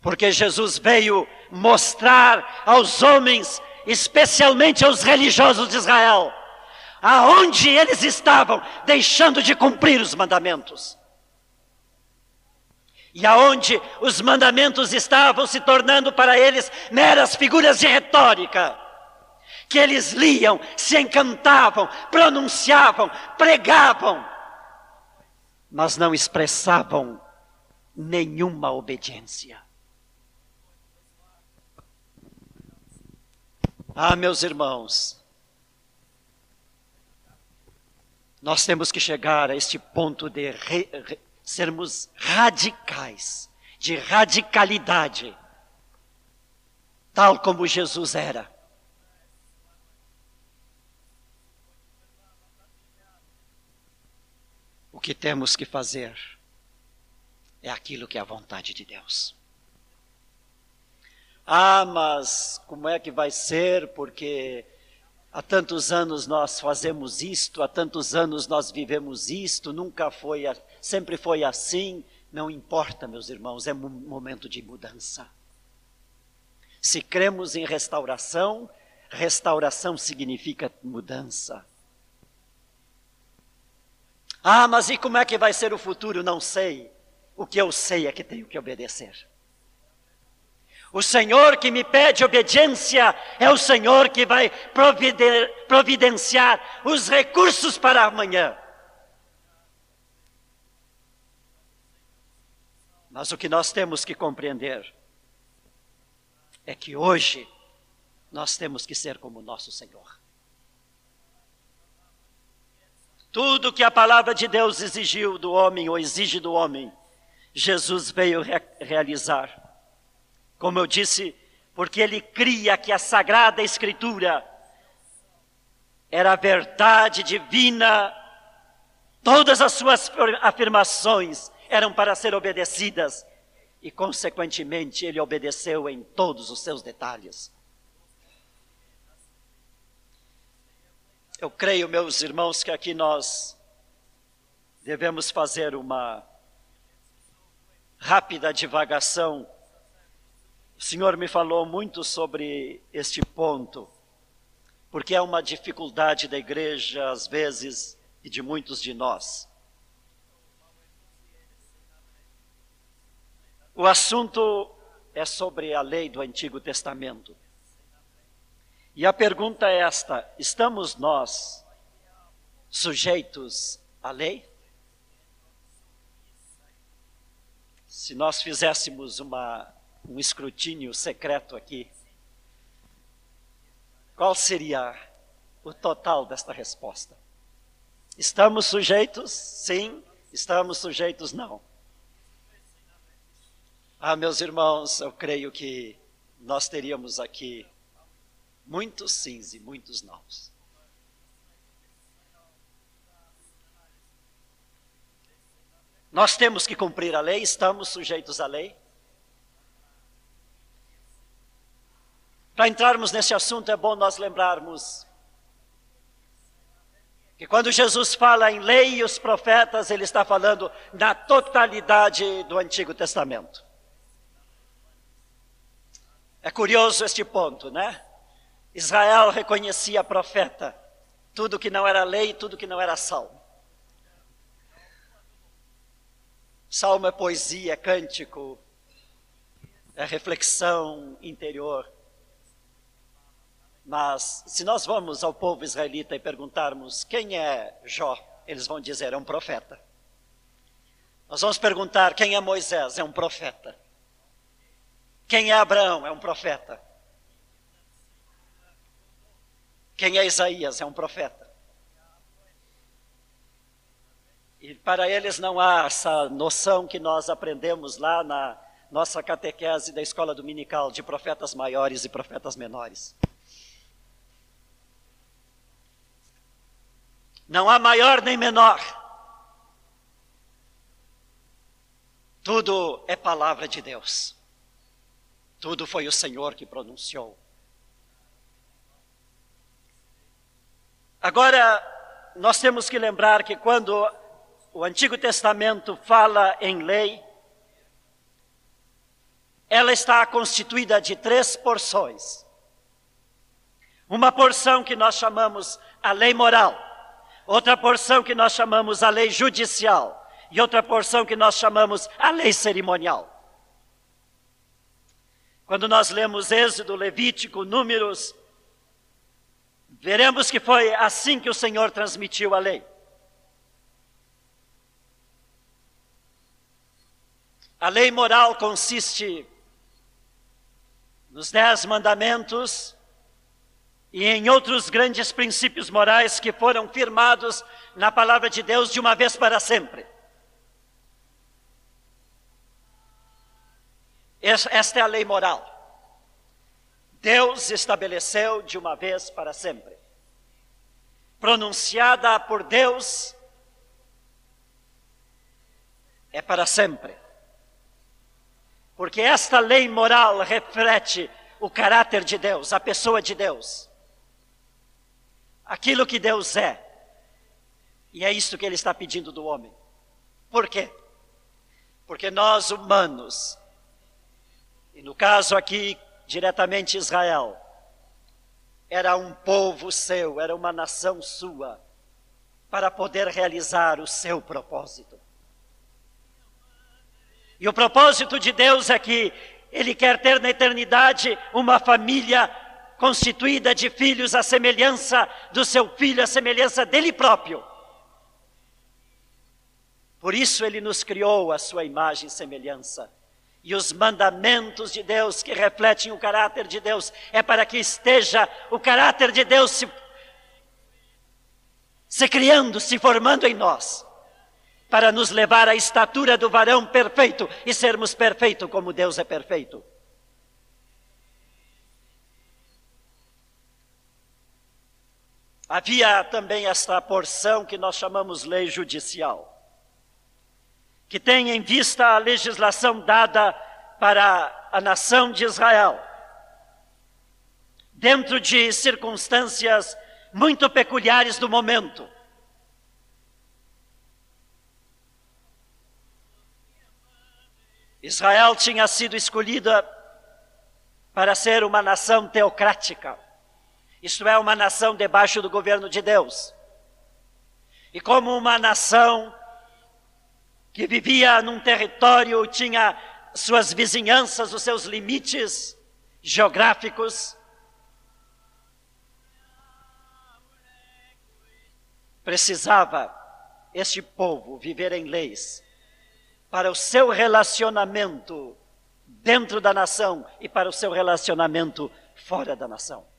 Porque Jesus veio mostrar aos homens, especialmente aos religiosos de Israel, aonde eles estavam deixando de cumprir os mandamentos e aonde os mandamentos estavam se tornando para eles meras figuras de retórica, que eles liam, se encantavam, pronunciavam, pregavam, mas não expressavam nenhuma obediência. Ah, meus irmãos, nós temos que chegar a este ponto de re, re, sermos radicais, de radicalidade, tal como Jesus era. O que temos que fazer é aquilo que é a vontade de Deus. Ah, mas como é que vai ser? Porque há tantos anos nós fazemos isto, há tantos anos nós vivemos isto, nunca foi sempre foi assim, não importa, meus irmãos, é um momento de mudança. Se cremos em restauração, restauração significa mudança. Ah, mas e como é que vai ser o futuro? Não sei. O que eu sei é que tenho que obedecer. O Senhor que me pede obediência é o Senhor que vai providenciar os recursos para amanhã. Mas o que nós temos que compreender é que hoje nós temos que ser como nosso Senhor. Tudo que a palavra de Deus exigiu do homem ou exige do homem, Jesus veio re realizar. Como eu disse, porque ele cria que a sagrada escritura era a verdade divina, todas as suas afirmações eram para ser obedecidas e, consequentemente, ele obedeceu em todos os seus detalhes. Eu creio, meus irmãos, que aqui nós devemos fazer uma rápida divagação. O Senhor me falou muito sobre este ponto, porque é uma dificuldade da igreja, às vezes, e de muitos de nós. O assunto é sobre a lei do Antigo Testamento. E a pergunta é esta: estamos nós sujeitos à lei? Se nós fizéssemos uma, um escrutínio secreto aqui, qual seria o total desta resposta? Estamos sujeitos? Sim. Estamos sujeitos? Não. Ah, meus irmãos, eu creio que nós teríamos aqui muitos sims e muitos nãos. Nós temos que cumprir a lei, estamos sujeitos à lei. Para entrarmos nesse assunto, é bom nós lembrarmos que quando Jesus fala em lei e os profetas, ele está falando na totalidade do Antigo Testamento. É curioso este ponto, né? Israel reconhecia profeta, tudo que não era lei, tudo que não era salmo. Salmo é poesia, é cântico, é reflexão interior. Mas se nós vamos ao povo israelita e perguntarmos quem é Jó, eles vão dizer é um profeta. Nós vamos perguntar quem é Moisés, é um profeta. Quem é Abraão? É um profeta. Quem é Isaías? É um profeta. E para eles não há essa noção que nós aprendemos lá na nossa catequese da escola dominical de profetas maiores e profetas menores. Não há maior nem menor. Tudo é palavra de Deus. Tudo foi o Senhor que pronunciou. Agora, nós temos que lembrar que quando o Antigo Testamento fala em lei, ela está constituída de três porções. Uma porção que nós chamamos a lei moral, outra porção que nós chamamos a lei judicial e outra porção que nós chamamos a lei cerimonial. Quando nós lemos Êxodo, Levítico, Números, veremos que foi assim que o Senhor transmitiu a lei. A lei moral consiste nos dez mandamentos e em outros grandes princípios morais que foram firmados na palavra de Deus de uma vez para sempre. Esta é a lei moral. Deus estabeleceu de uma vez para sempre. Pronunciada por Deus, é para sempre. Porque esta lei moral reflete o caráter de Deus, a pessoa de Deus. Aquilo que Deus é. E é isso que Ele está pedindo do homem. Por quê? Porque nós humanos e no caso aqui, diretamente Israel, era um povo seu, era uma nação sua, para poder realizar o seu propósito. E o propósito de Deus é que Ele quer ter na eternidade uma família constituída de filhos à semelhança do seu filho, à semelhança dele próprio. Por isso Ele nos criou a sua imagem e semelhança e os mandamentos de Deus que refletem o caráter de Deus, é para que esteja o caráter de Deus se, se criando, se formando em nós, para nos levar à estatura do varão perfeito e sermos perfeitos como Deus é perfeito. Havia também esta porção que nós chamamos lei judicial que tem em vista a legislação dada para a nação de Israel, dentro de circunstâncias muito peculiares do momento. Israel tinha sido escolhida para ser uma nação teocrática, isto é, uma nação debaixo do governo de Deus. E como uma nação que vivia num território, tinha suas vizinhanças, os seus limites geográficos. Precisava este povo viver em leis para o seu relacionamento dentro da nação e para o seu relacionamento fora da nação.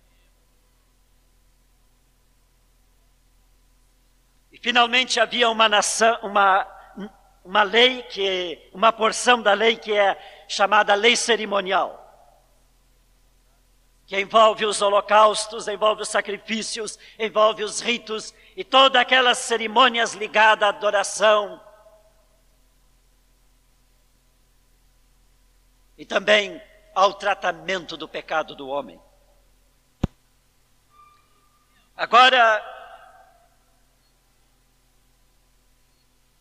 Finalmente havia uma nação, uma, uma lei que, uma porção da lei que é chamada lei cerimonial, que envolve os holocaustos, envolve os sacrifícios, envolve os ritos e todas aquelas cerimônias ligadas à adoração, e também ao tratamento do pecado do homem. Agora,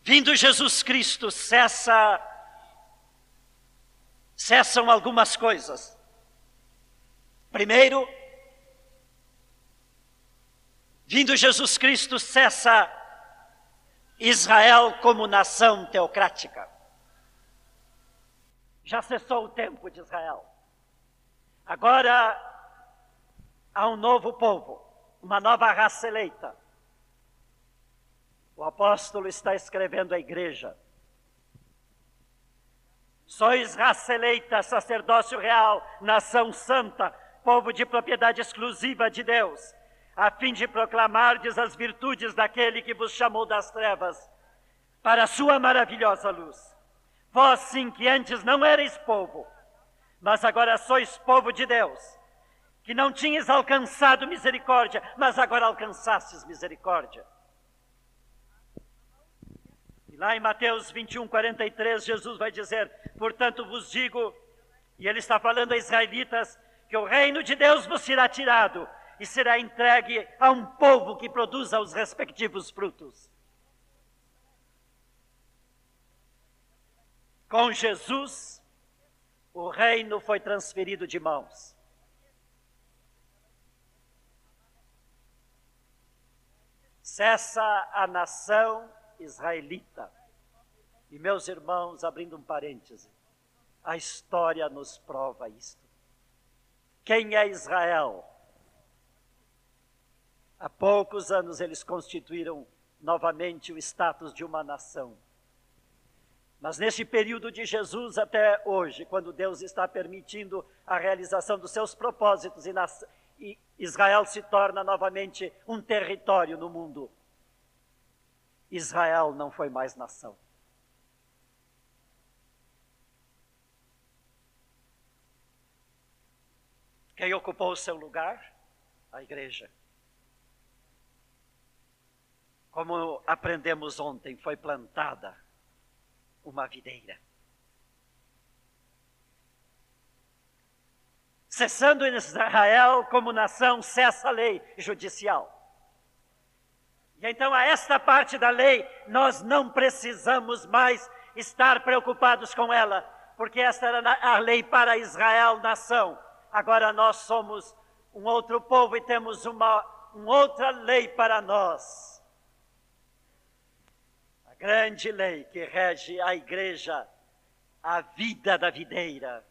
vindo Jesus Cristo, cessa, cessam algumas coisas. Primeiro, vindo Jesus Cristo, cessa Israel como nação teocrática. Já cessou o tempo de Israel. Agora há um novo povo, uma nova raça eleita. O apóstolo está escrevendo à igreja. Sois raça eleita, sacerdócio real, nação santa, povo de propriedade exclusiva de Deus, a fim de proclamardes as virtudes daquele que vos chamou das trevas para a sua maravilhosa luz. Vós sim que antes não erais povo, mas agora sois povo de Deus, que não tinhas alcançado misericórdia, mas agora alcançastes misericórdia. E lá em Mateus 21, 43, Jesus vai dizer: Portanto vos digo, e ele está falando a israelitas, que o reino de Deus vos será tirado e será entregue a um povo que produza os respectivos frutos. Com Jesus, o reino foi transferido de mãos. Cessa a nação israelita. E meus irmãos, abrindo um parêntese, a história nos prova isto. Quem é Israel? Há poucos anos eles constituíram novamente o status de uma nação. Mas neste período de Jesus até hoje, quando Deus está permitindo a realização dos seus propósitos e, e Israel se torna novamente um território no mundo, Israel não foi mais nação. Quem ocupou o seu lugar? A igreja. Como aprendemos ontem, foi plantada uma videira. Cessando Israel como nação, cessa a lei judicial. E então, a esta parte da lei, nós não precisamos mais estar preocupados com ela, porque esta era a lei para Israel, nação. Agora nós somos um outro povo e temos uma, uma outra lei para nós grande lei que rege a igreja, a vida da videira.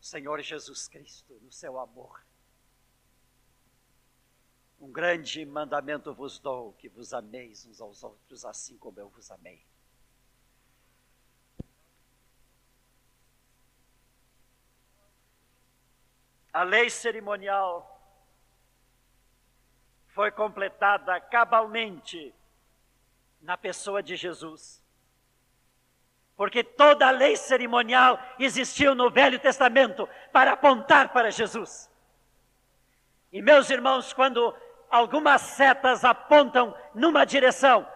Senhor Jesus Cristo, no seu amor. Um grande mandamento vos dou, que vos ameis uns aos outros, assim como eu vos amei. A lei cerimonial foi completada cabalmente na pessoa de Jesus. Porque toda a lei cerimonial existiu no Velho Testamento para apontar para Jesus. E meus irmãos, quando algumas setas apontam numa direção,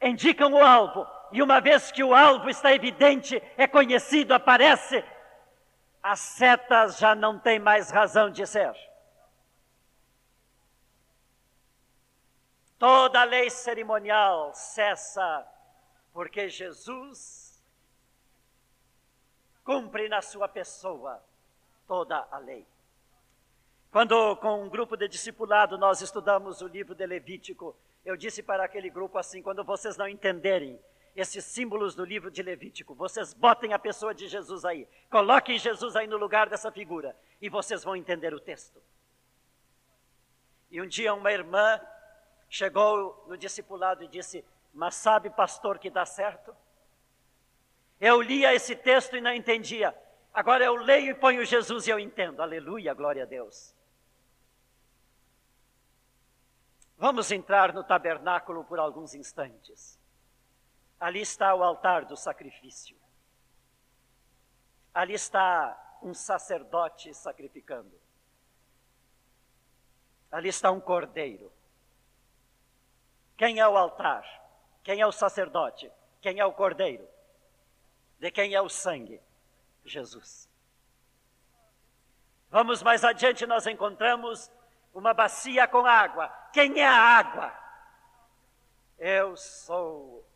indicam o alvo, e uma vez que o alvo está evidente, é conhecido, aparece, as setas já não têm mais razão de ser. Toda a lei cerimonial cessa, porque Jesus cumpre na sua pessoa toda a lei. Quando, com um grupo de discipulado, nós estudamos o livro de Levítico, eu disse para aquele grupo assim: quando vocês não entenderem esses símbolos do livro de Levítico. Vocês botem a pessoa de Jesus aí, coloquem Jesus aí no lugar dessa figura e vocês vão entender o texto. E um dia uma irmã chegou no discipulado e disse: Mas sabe, pastor, que dá certo? Eu lia esse texto e não entendia. Agora eu leio e ponho Jesus e eu entendo. Aleluia, glória a Deus. Vamos entrar no tabernáculo por alguns instantes. Ali está o altar do sacrifício. Ali está um sacerdote sacrificando. Ali está um cordeiro. Quem é o altar? Quem é o sacerdote? Quem é o cordeiro? De quem é o sangue? Jesus. Vamos mais adiante, nós encontramos uma bacia com água. Quem é a água? Eu sou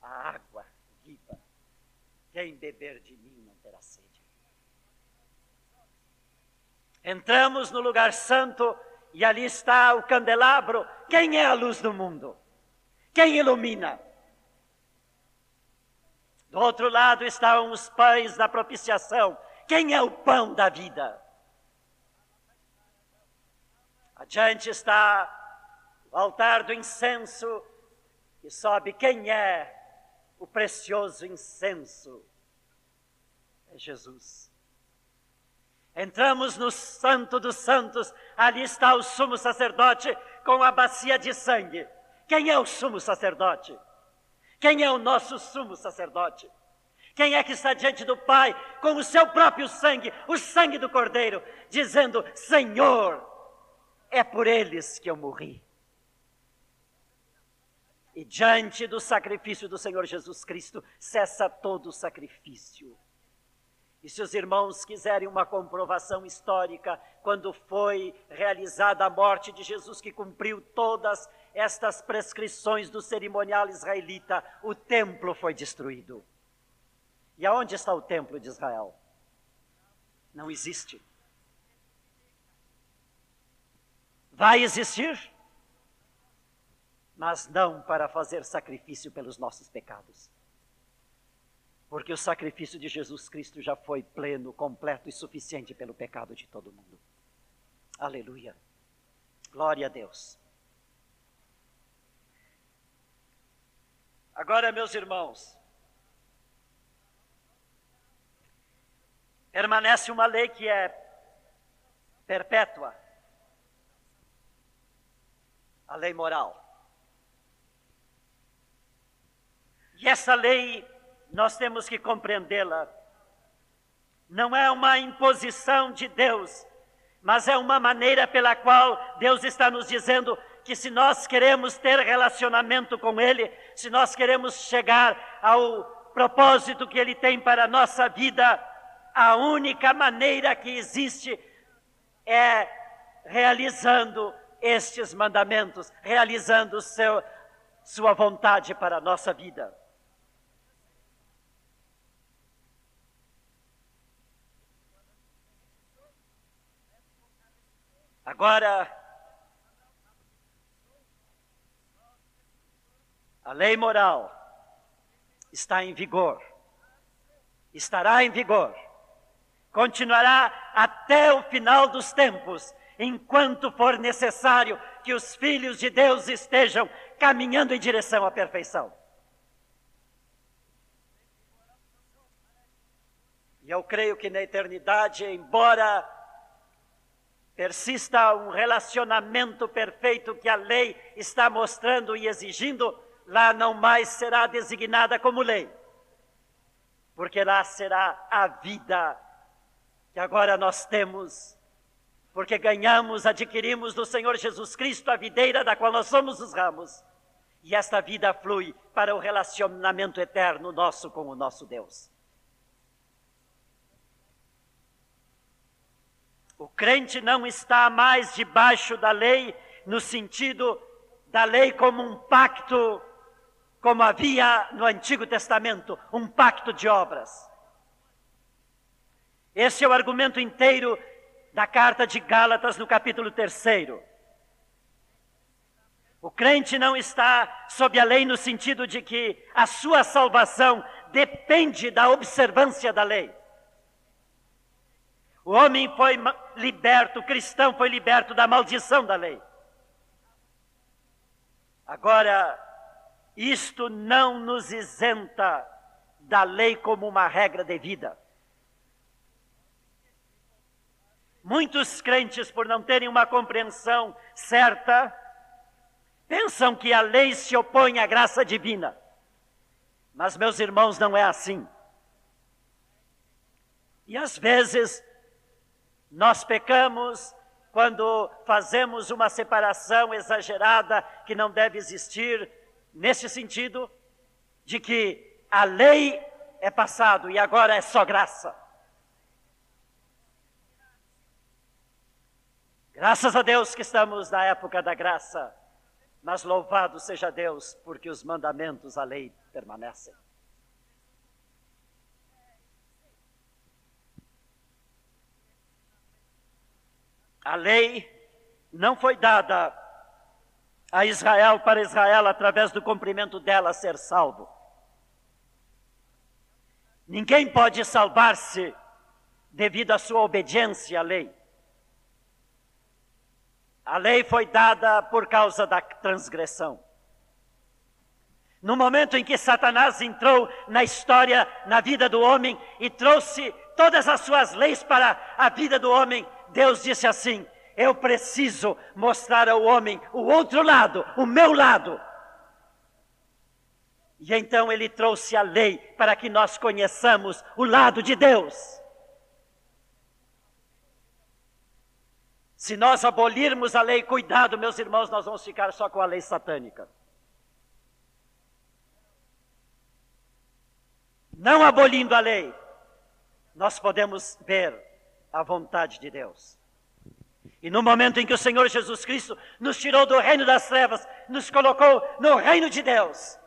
a água viva. Quem beber de mim não terá sede. Entramos no lugar santo e ali está o candelabro. Quem é a luz do mundo? Quem ilumina? Do outro lado estão os pães da propiciação. Quem é o pão da vida? Adiante está o altar do incenso e sobe quem é o precioso incenso é Jesus. Entramos no Santo dos Santos, ali está o sumo sacerdote com a bacia de sangue. Quem é o sumo sacerdote? Quem é o nosso sumo sacerdote? Quem é que está diante do Pai com o seu próprio sangue, o sangue do Cordeiro, dizendo: Senhor, é por eles que eu morri. E diante do sacrifício do Senhor Jesus Cristo, cessa todo o sacrifício. E se os irmãos quiserem uma comprovação histórica, quando foi realizada a morte de Jesus, que cumpriu todas estas prescrições do cerimonial israelita, o templo foi destruído. E aonde está o templo de Israel? Não existe. Vai existir? mas não para fazer sacrifício pelos nossos pecados. Porque o sacrifício de Jesus Cristo já foi pleno, completo e suficiente pelo pecado de todo mundo. Aleluia. Glória a Deus. Agora, meus irmãos, permanece uma lei que é perpétua a lei moral. E essa lei, nós temos que compreendê-la. Não é uma imposição de Deus, mas é uma maneira pela qual Deus está nos dizendo que se nós queremos ter relacionamento com Ele, se nós queremos chegar ao propósito que Ele tem para a nossa vida, a única maneira que existe é realizando estes mandamentos, realizando seu, sua vontade para a nossa vida. Agora, a lei moral está em vigor, estará em vigor, continuará até o final dos tempos, enquanto for necessário que os filhos de Deus estejam caminhando em direção à perfeição. E eu creio que na eternidade, embora persista um relacionamento perfeito que a lei está mostrando e exigindo, lá não mais será designada como lei, porque lá será a vida que agora nós temos, porque ganhamos, adquirimos do Senhor Jesus Cristo a videira da qual nós somos os ramos, e esta vida flui para o relacionamento eterno nosso com o nosso Deus. O crente não está mais debaixo da lei, no sentido da lei como um pacto, como havia no Antigo Testamento, um pacto de obras. Esse é o argumento inteiro da carta de Gálatas, no capítulo 3. O crente não está sob a lei no sentido de que a sua salvação depende da observância da lei. O homem foi liberto, o cristão foi liberto da maldição da lei. Agora, isto não nos isenta da lei como uma regra de vida. Muitos crentes, por não terem uma compreensão certa, pensam que a lei se opõe à graça divina. Mas, meus irmãos, não é assim. E às vezes, nós pecamos quando fazemos uma separação exagerada que não deve existir, nesse sentido de que a lei é passado e agora é só graça. Graças a Deus que estamos na época da graça, mas louvado seja Deus porque os mandamentos, a lei permanecem. A lei não foi dada a Israel para Israel através do cumprimento dela ser salvo. Ninguém pode salvar-se devido à sua obediência à lei. A lei foi dada por causa da transgressão. No momento em que Satanás entrou na história, na vida do homem e trouxe todas as suas leis para a vida do homem, Deus disse assim: Eu preciso mostrar ao homem o outro lado, o meu lado. E então ele trouxe a lei para que nós conheçamos o lado de Deus. Se nós abolirmos a lei, cuidado, meus irmãos, nós vamos ficar só com a lei satânica. Não abolindo a lei, nós podemos ver a vontade de Deus. E no momento em que o Senhor Jesus Cristo nos tirou do reino das trevas, nos colocou no reino de Deus,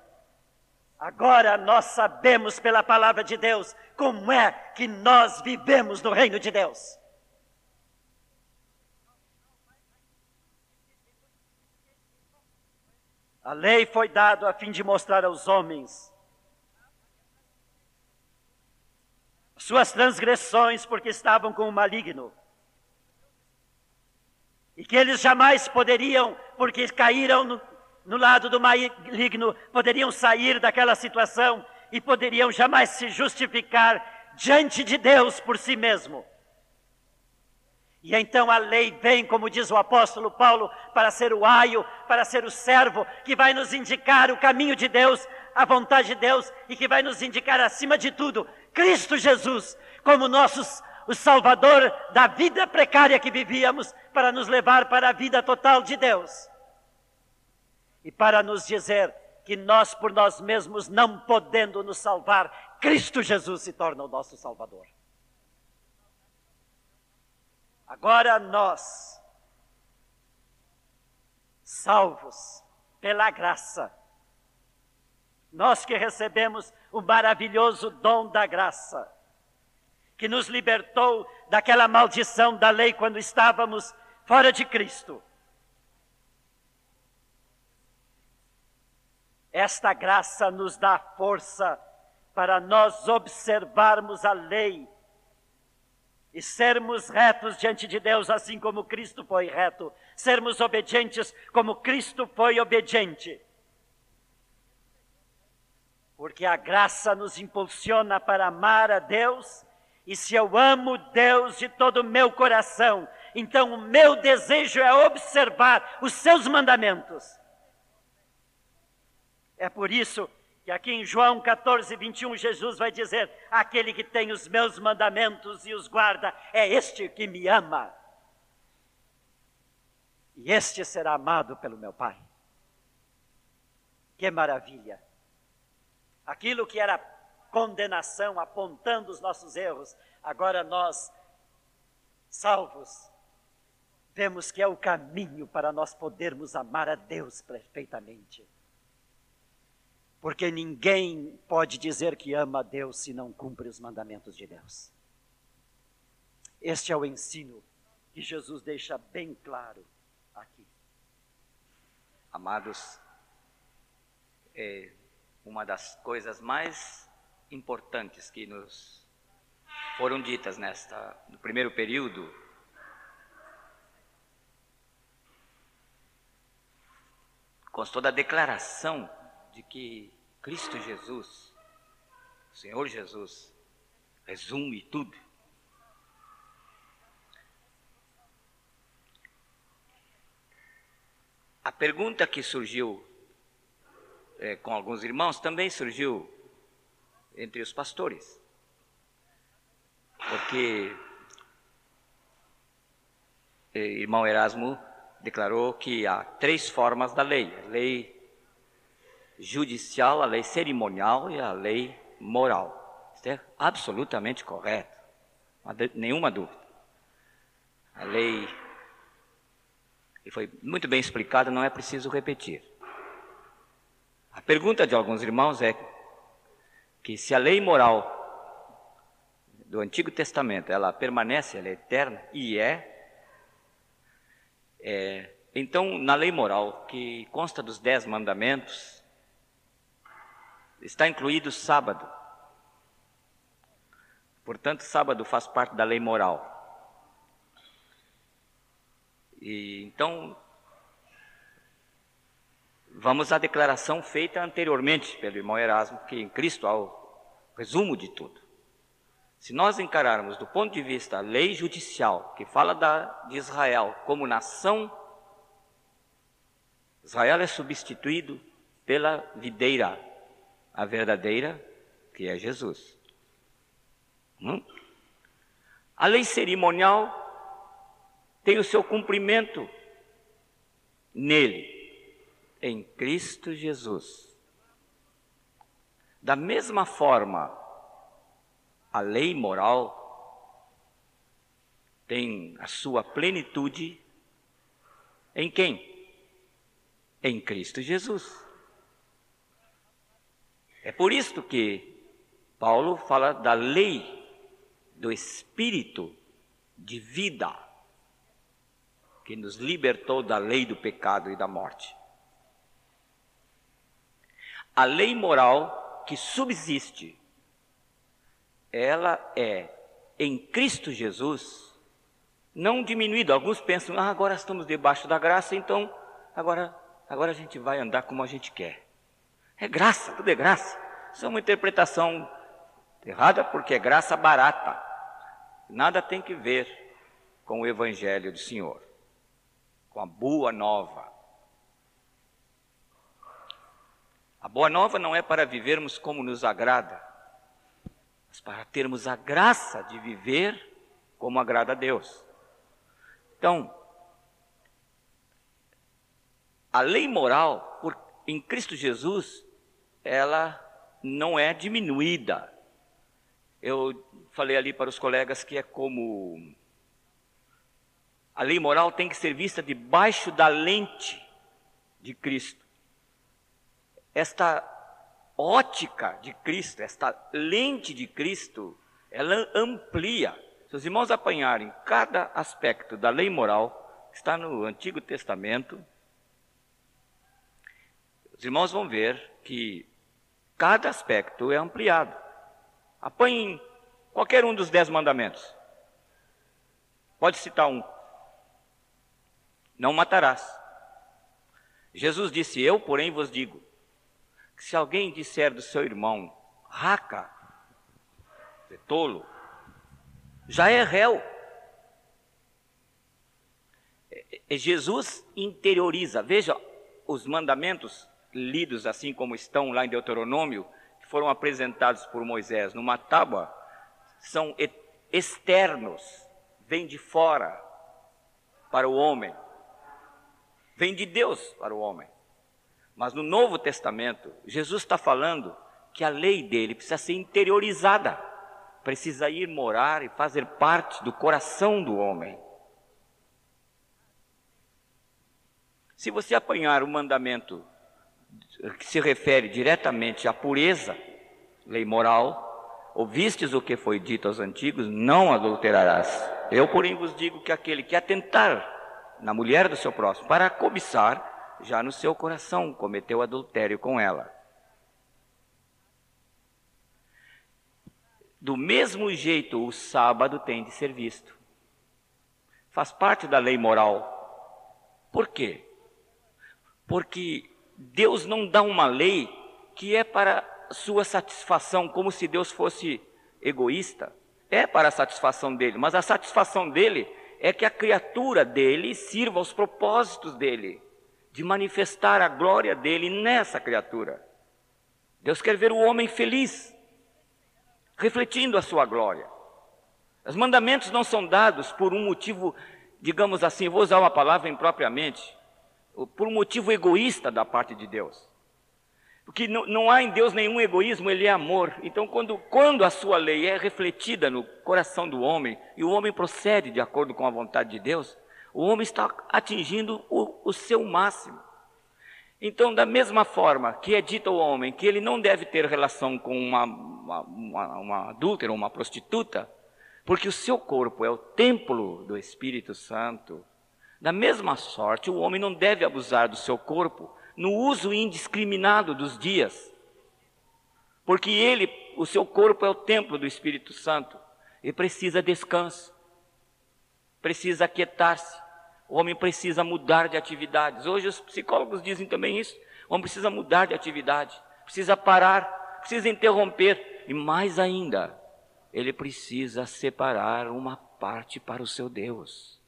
agora nós sabemos pela palavra de Deus como é que nós vivemos no reino de Deus. A lei foi dada a fim de mostrar aos homens suas transgressões, porque estavam com o maligno. E que eles jamais poderiam, porque caíram no, no lado do maligno, poderiam sair daquela situação e poderiam jamais se justificar diante de Deus por si mesmo. E então a lei vem, como diz o apóstolo Paulo, para ser o aio, para ser o servo, que vai nos indicar o caminho de Deus, a vontade de Deus, e que vai nos indicar, acima de tudo, Cristo Jesus, como nosso o Salvador da vida precária que vivíamos, para nos levar para a vida total de Deus. E para nos dizer que nós, por nós mesmos, não podendo nos salvar, Cristo Jesus se torna o nosso Salvador. Agora nós, salvos pela graça, nós que recebemos o maravilhoso dom da graça, que nos libertou daquela maldição da lei quando estávamos fora de Cristo. Esta graça nos dá força para nós observarmos a lei e sermos retos diante de Deus, assim como Cristo foi reto, sermos obedientes como Cristo foi obediente. Porque a graça nos impulsiona para amar a Deus, e se eu amo Deus de todo o meu coração, então o meu desejo é observar os seus mandamentos. É por isso que aqui em João 14, 21, Jesus vai dizer: Aquele que tem os meus mandamentos e os guarda, é este que me ama. E este será amado pelo meu Pai. Que maravilha! Aquilo que era condenação, apontando os nossos erros, agora nós, salvos, vemos que é o caminho para nós podermos amar a Deus perfeitamente. Porque ninguém pode dizer que ama a Deus se não cumpre os mandamentos de Deus. Este é o ensino que Jesus deixa bem claro aqui. Amados, é uma das coisas mais importantes que nos foram ditas nesta no primeiro período constou da declaração de que Cristo Jesus, Senhor Jesus, resume tudo. A pergunta que surgiu é, com alguns irmãos também surgiu entre os pastores. Porque é, irmão Erasmo declarou que há três formas da lei: a lei judicial, a lei cerimonial e a lei moral. Isso é absolutamente correto, nenhuma dúvida. A lei e foi muito bem explicada, não é preciso repetir. A pergunta de alguns irmãos é que se a lei moral do Antigo Testamento ela permanece, ela é eterna e é, é então na lei moral que consta dos dez mandamentos está incluído sábado. Portanto, sábado faz parte da lei moral. E então Vamos à declaração feita anteriormente pelo irmão Erasmo, que em Cristo há o resumo de tudo. Se nós encararmos do ponto de vista a lei judicial, que fala da, de Israel como nação, Israel é substituído pela videira, a verdadeira, que é Jesus. Hum? A lei cerimonial tem o seu cumprimento nele em Cristo Jesus. Da mesma forma, a lei moral tem a sua plenitude em quem? Em Cristo Jesus. É por isso que Paulo fala da lei do Espírito de vida, que nos libertou da lei do pecado e da morte. A lei moral que subsiste, ela é em Cristo Jesus não diminuída. Alguns pensam, ah, agora estamos debaixo da graça, então agora, agora a gente vai andar como a gente quer. É graça, tudo é graça. Isso é uma interpretação errada porque é graça barata. Nada tem que ver com o Evangelho do Senhor, com a boa nova. A boa nova não é para vivermos como nos agrada, mas para termos a graça de viver como agrada a Deus. Então, a lei moral por, em Cristo Jesus, ela não é diminuída. Eu falei ali para os colegas que é como a lei moral tem que ser vista debaixo da lente de Cristo esta ótica de Cristo, esta lente de Cristo, ela amplia. Se os irmãos apanharem cada aspecto da lei moral, que está no Antigo Testamento, os irmãos vão ver que cada aspecto é ampliado. Apanhem qualquer um dos dez mandamentos. Pode citar um. Não matarás. Jesus disse: Eu, porém, vos digo: que se alguém disser do seu irmão, raca, é tolo, já é réu. É, é, Jesus interioriza. Veja, os mandamentos lidos assim como estão lá em Deuteronômio, que foram apresentados por Moisés numa tábua, são externos, vêm de fora para o homem, vêm de Deus para o homem. Mas no Novo Testamento, Jesus está falando que a lei dele precisa ser interiorizada, precisa ir morar e fazer parte do coração do homem. Se você apanhar o mandamento que se refere diretamente à pureza, lei moral, ouvistes o que foi dito aos antigos, não adulterarás. Eu, porém, vos digo que aquele que atentar na mulher do seu próximo para cobiçar, já no seu coração cometeu adultério com ela. Do mesmo jeito, o sábado tem de ser visto. Faz parte da lei moral. Por quê? Porque Deus não dá uma lei que é para sua satisfação, como se Deus fosse egoísta. É para a satisfação dele, mas a satisfação dele é que a criatura dele sirva aos propósitos dele, de manifestar a glória dele nessa criatura. Deus quer ver o homem feliz, refletindo a sua glória. Os mandamentos não são dados por um motivo, digamos assim, vou usar uma palavra impropriamente, por um motivo egoísta da parte de Deus. Porque não, não, há em Deus nenhum egoísmo, Ele é amor. Então, quando, quando a sua lei é refletida no coração do homem, e o homem procede de acordo com a vontade de Deus, o homem está atingindo o, o seu máximo. Então, da mesma forma que é dito ao homem que ele não deve ter relação com uma, uma, uma, uma adúltera ou uma prostituta, porque o seu corpo é o templo do Espírito Santo, da mesma sorte, o homem não deve abusar do seu corpo no uso indiscriminado dos dias, porque ele, o seu corpo é o templo do Espírito Santo e precisa descanso, precisa aquietar-se. O homem precisa mudar de atividades. Hoje os psicólogos dizem também isso. O homem precisa mudar de atividade, precisa parar, precisa interromper e mais ainda, ele precisa separar uma parte para o seu Deus.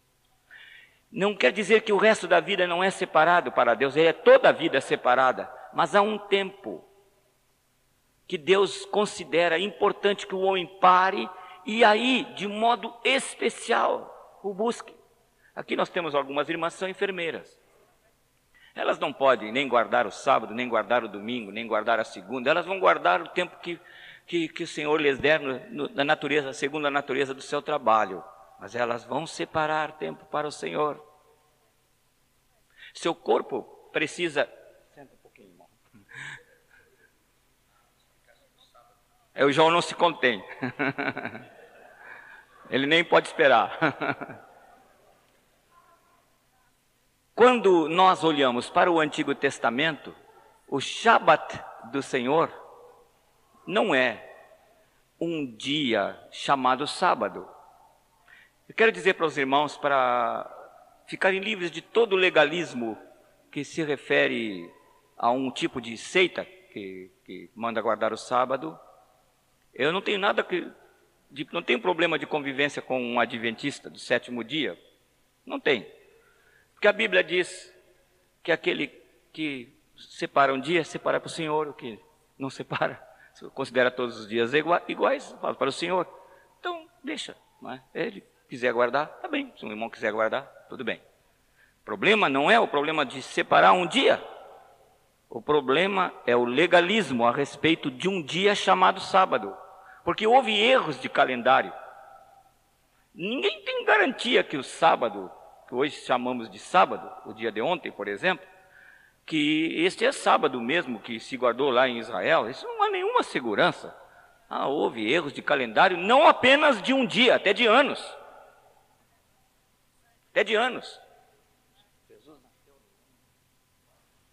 Não quer dizer que o resto da vida não é separado para Deus, é toda a vida separada, mas há um tempo que Deus considera importante que o homem pare e aí, de modo especial, o busque. Aqui nós temos algumas irmãs que são enfermeiras. Elas não podem nem guardar o sábado, nem guardar o domingo, nem guardar a segunda. Elas vão guardar o tempo que, que, que o Senhor lhes der no, no, na natureza, segundo a natureza do seu trabalho. Mas elas vão separar tempo para o Senhor. Seu corpo precisa. Senta um pouquinho, irmão. É, o João não se contém. Ele nem pode esperar. Quando nós olhamos para o Antigo Testamento, o Shabat do Senhor não é um dia chamado sábado. Eu quero dizer para os irmãos para ficarem livres de todo legalismo que se refere a um tipo de seita que, que manda guardar o sábado. Eu não tenho nada que. De, não tenho problema de convivência com um adventista do sétimo dia. Não tem. Porque a Bíblia diz que aquele que separa um dia, separa para o Senhor, o que não separa, *laughs* considera todos os dias iguais, fala para o Senhor. Então, deixa, não é? Ele quiser guardar, tá bem. Se um irmão quiser guardar, tudo bem. O problema não é o problema de separar um dia. O problema é o legalismo a respeito de um dia chamado sábado. Porque houve erros de calendário. Ninguém tem garantia que o sábado que hoje chamamos de sábado, o dia de ontem, por exemplo, que este é sábado mesmo que se guardou lá em Israel, isso não há nenhuma segurança. Ah, houve erros de calendário, não apenas de um dia, até de anos. Até de anos.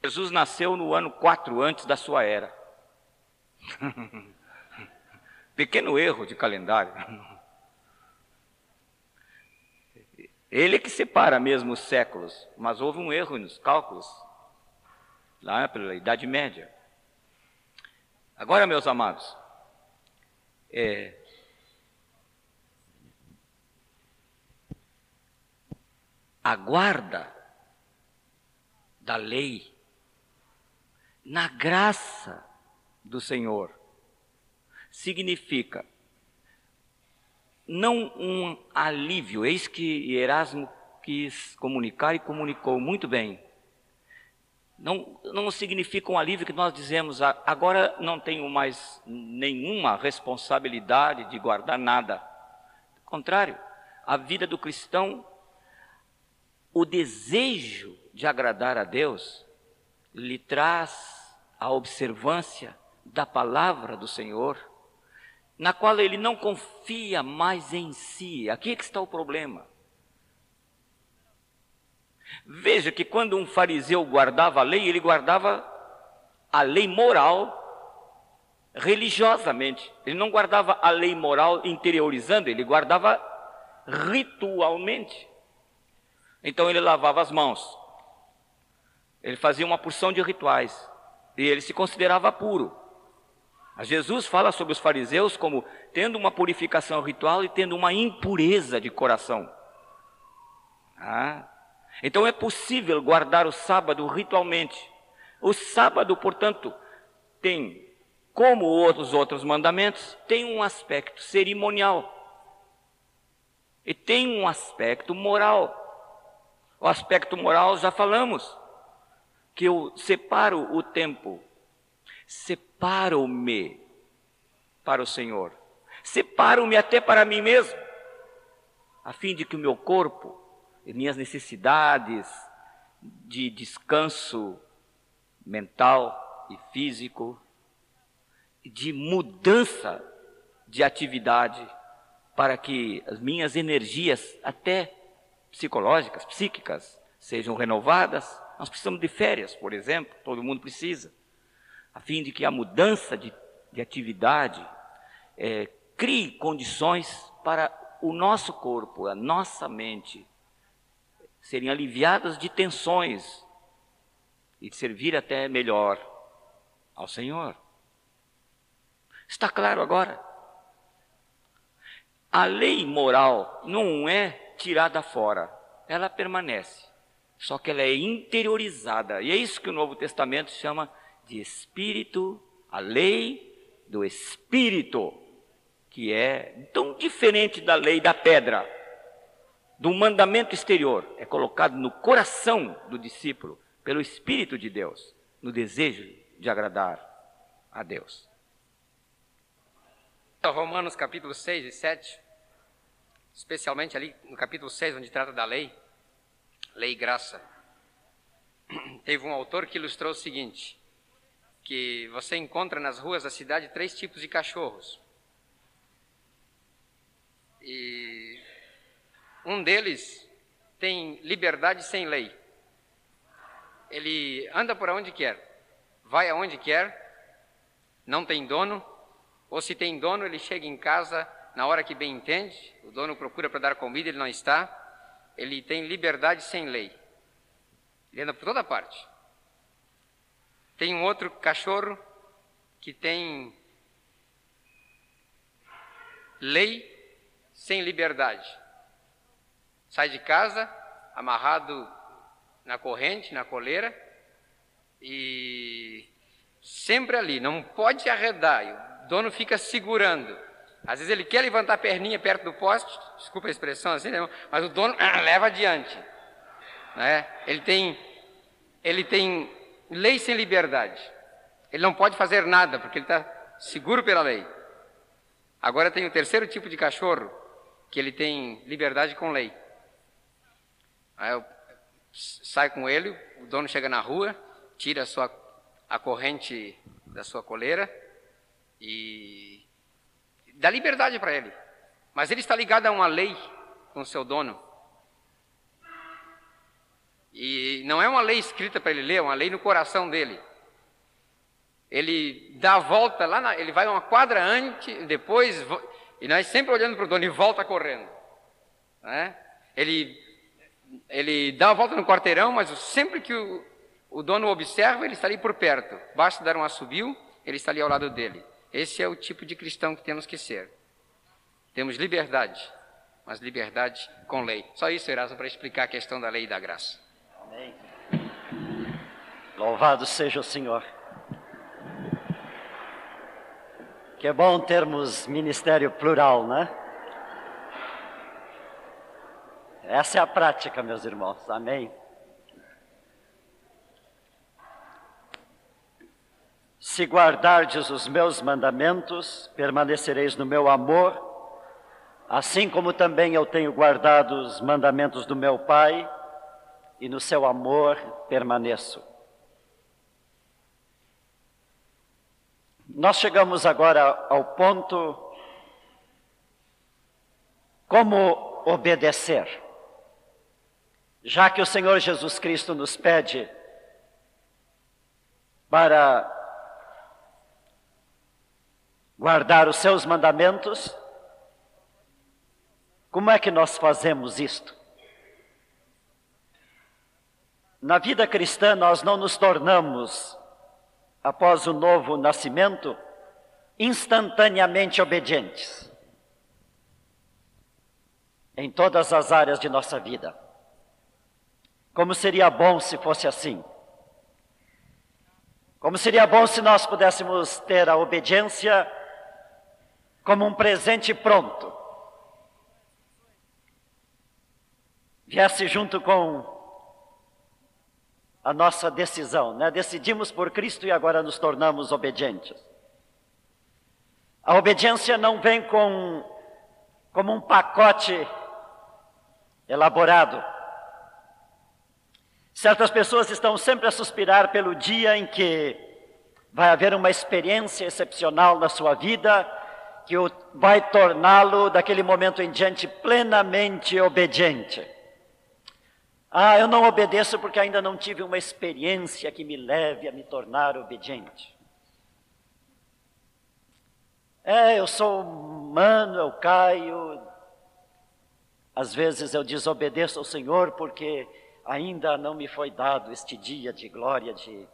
Jesus nasceu no ano 4 antes da sua era. *laughs* Pequeno erro de calendário. Ele é que separa mesmo os séculos, mas houve um erro nos cálculos, lá pela Idade Média. Agora, meus amados, é, a guarda da lei, na graça do Senhor, significa não um alívio. Eis que Erasmo quis comunicar e comunicou muito bem. Não, não significa um alívio que nós dizemos, ah, agora não tenho mais nenhuma responsabilidade de guardar nada. Ao contrário, a vida do cristão, o desejo de agradar a Deus, lhe traz a observância da palavra do Senhor na qual ele não confia mais em si. Aqui é que está o problema. Veja que quando um fariseu guardava a lei, ele guardava a lei moral religiosamente. Ele não guardava a lei moral interiorizando, ele guardava ritualmente. Então ele lavava as mãos. Ele fazia uma porção de rituais. E ele se considerava puro. Mas Jesus fala sobre os fariseus como tendo uma purificação ritual e tendo uma impureza de coração. Ah, então é possível guardar o sábado ritualmente. O sábado, portanto, tem, como os outros mandamentos, tem um aspecto cerimonial. E tem um aspecto moral. O aspecto moral já falamos, que eu separo o tempo separo-me para o Senhor. Separo-me até para mim mesmo, a fim de que o meu corpo minhas necessidades de descanso mental e físico, de mudança de atividade, para que as minhas energias, até psicológicas, psíquicas, sejam renovadas. Nós precisamos de férias, por exemplo, todo mundo precisa a fim de que a mudança de, de atividade é, crie condições para o nosso corpo, a nossa mente serem aliviadas de tensões e servir até melhor ao Senhor. Está claro agora? A lei moral não é tirada fora, ela permanece, só que ela é interiorizada, e é isso que o Novo Testamento chama de espírito, a lei do espírito, que é tão diferente da lei da pedra, do mandamento exterior, é colocado no coração do discípulo pelo Espírito de Deus, no desejo de agradar a Deus. Romanos capítulo 6 e 7, especialmente ali no capítulo 6, onde trata da lei, lei e graça. *clears throat* Teve um autor que ilustrou o seguinte: que você encontra nas ruas da cidade três tipos de cachorros. E um deles tem liberdade sem lei. Ele anda por onde quer, vai aonde quer, não tem dono, ou se tem dono, ele chega em casa na hora que bem entende, o dono procura para dar comida, ele não está. Ele tem liberdade sem lei. Ele anda por toda parte. Tem um outro cachorro que tem lei sem liberdade. Sai de casa, amarrado na corrente, na coleira, e sempre ali, não pode arredar. O dono fica segurando. Às vezes ele quer levantar a perninha perto do poste, desculpa a expressão assim, né? mas o dono leva adiante. Né? Ele tem, ele tem lei sem liberdade. Ele não pode fazer nada, porque ele está seguro pela lei. Agora tem o terceiro tipo de cachorro, que ele tem liberdade com lei. Aí eu saio com ele, o dono chega na rua, tira a, sua, a corrente da sua coleira e dá liberdade para ele. Mas ele está ligado a uma lei com seu dono. E não é uma lei escrita para ele ler, é uma lei no coração dele. Ele dá a volta lá, na, ele vai uma quadra antes, depois, e nós sempre olhando para o dono e volta correndo. Né? Ele, ele dá a volta no quarteirão, mas sempre que o, o dono observa, ele está ali por perto. Basta dar um assobio, ele está ali ao lado dele. Esse é o tipo de cristão que temos que ser. Temos liberdade, mas liberdade com lei. Só isso, Erasmo, para explicar a questão da lei e da graça. Amém. Louvado seja o Senhor. Que é bom termos ministério plural, né? Essa é a prática, meus irmãos. Amém. Se guardardes os meus mandamentos, permanecereis no meu amor, assim como também eu tenho guardado os mandamentos do meu Pai e no seu amor permaneço. Nós chegamos agora ao ponto como obedecer. já que o Senhor Jesus Cristo nos pede para guardar os seus mandamentos, como é que nós fazemos isto? Na vida cristã, nós não nos tornamos, após o novo nascimento, instantaneamente obedientes em todas as áreas de nossa vida. Como seria bom se fosse assim. Como seria bom se nós pudéssemos ter a obediência como um presente pronto. Viesse junto com a nossa decisão, né? Decidimos por Cristo e agora nos tornamos obedientes. A obediência não vem com como um pacote elaborado. Certas pessoas estão sempre a suspirar pelo dia em que vai haver uma experiência excepcional na sua vida que vai torná-lo daquele momento em diante plenamente obediente. Ah, eu não obedeço porque ainda não tive uma experiência que me leve a me tornar obediente. É, eu sou humano, eu caio. Às vezes eu desobedeço ao Senhor porque ainda não me foi dado este dia de glória, de.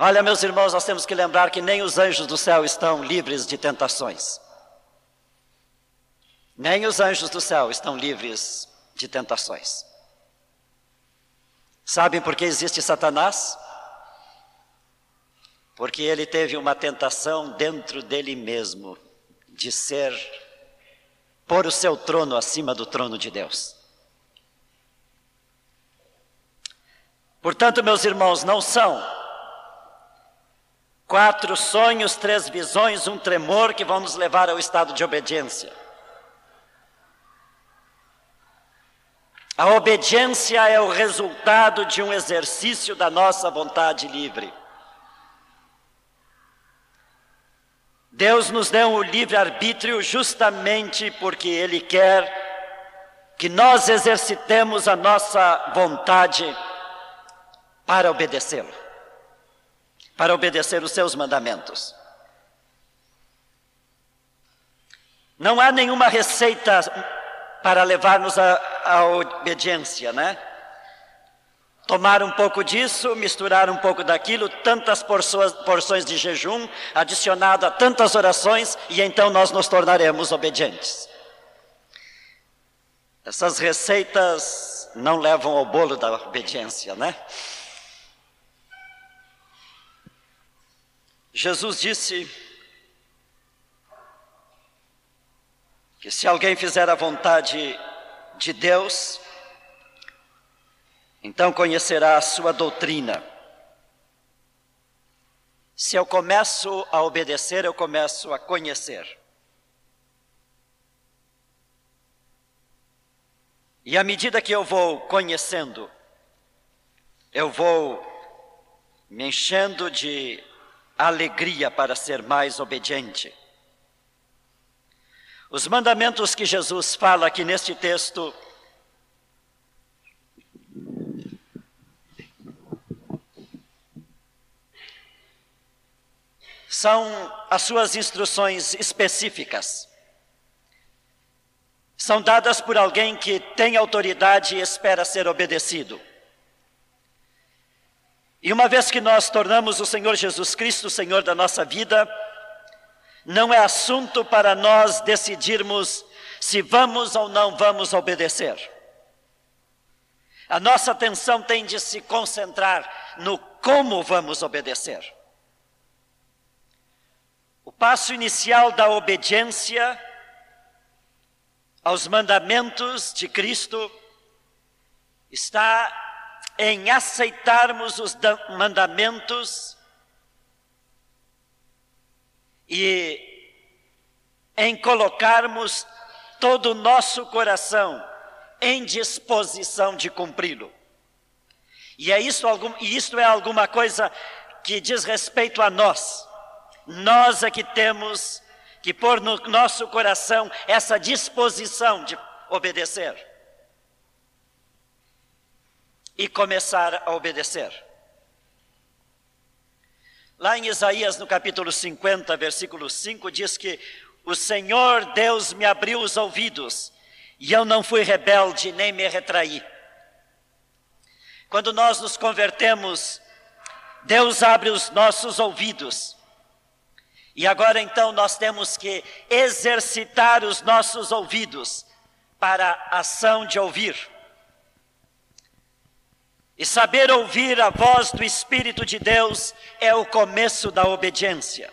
Olha, meus irmãos, nós temos que lembrar que nem os anjos do céu estão livres de tentações. Nem os anjos do céu estão livres de tentações. Sabem por que existe Satanás? Porque ele teve uma tentação dentro dele mesmo de ser, pôr o seu trono acima do trono de Deus. Portanto, meus irmãos, não são quatro sonhos, três visões, um tremor que vão nos levar ao estado de obediência. A obediência é o resultado de um exercício da nossa vontade livre. Deus nos deu o livre-arbítrio justamente porque Ele quer que nós exercitemos a nossa vontade para obedecê-lo, para obedecer os seus mandamentos. Não há nenhuma receita para levar-nos à obediência, né? Tomar um pouco disso, misturar um pouco daquilo, tantas porções de jejum, adicionado a tantas orações, e então nós nos tornaremos obedientes. Essas receitas não levam ao bolo da obediência, né? Jesus disse que se alguém fizer a vontade de Deus, então conhecerá a sua doutrina. Se eu começo a obedecer, eu começo a conhecer. E à medida que eu vou conhecendo, eu vou me enchendo de alegria para ser mais obediente. Os mandamentos que Jesus fala aqui neste texto são as suas instruções específicas. São dadas por alguém que tem autoridade e espera ser obedecido. E uma vez que nós tornamos o Senhor Jesus Cristo o Senhor da nossa vida, não é assunto para nós decidirmos se vamos ou não vamos obedecer. A nossa atenção tem de se concentrar no como vamos obedecer. O passo inicial da obediência aos mandamentos de Cristo está em aceitarmos os mandamentos e em colocarmos todo o nosso coração em disposição de cumpri-lo. E é isso, e isto é alguma coisa que diz respeito a nós. Nós é que temos que pôr no nosso coração essa disposição de obedecer. E começar a obedecer. Lá em Isaías, no capítulo 50, versículo 5, diz que o Senhor Deus me abriu os ouvidos e eu não fui rebelde nem me retraí. Quando nós nos convertemos, Deus abre os nossos ouvidos. E agora então nós temos que exercitar os nossos ouvidos para a ação de ouvir. E saber ouvir a voz do Espírito de Deus é o começo da obediência.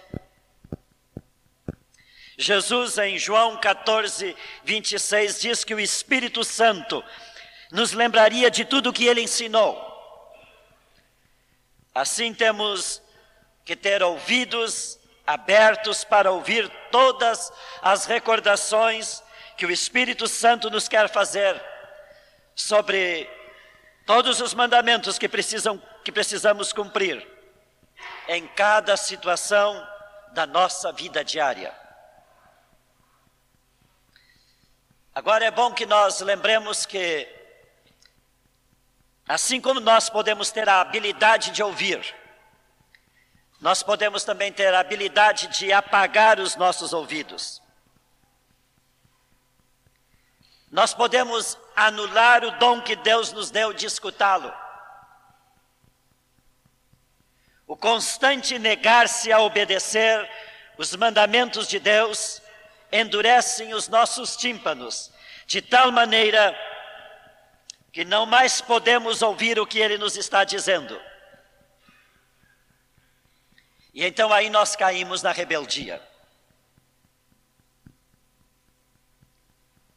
Jesus, em João 14, 26, diz que o Espírito Santo nos lembraria de tudo o que ele ensinou. Assim temos que ter ouvidos abertos para ouvir todas as recordações que o Espírito Santo nos quer fazer sobre todos os mandamentos que, precisam, que precisamos cumprir em cada situação da nossa vida diária. Agora é bom que nós lembremos que, assim como nós podemos ter a habilidade de ouvir, nós podemos também ter a habilidade de apagar os nossos ouvidos. Nós podemos anular o dom que Deus nos deu de escutá-lo. O constante negar-se a obedecer os mandamentos de Deus endurecem os nossos tímpanos, de tal maneira que não mais podemos ouvir o que ele nos está dizendo. E então aí nós caímos na rebeldia.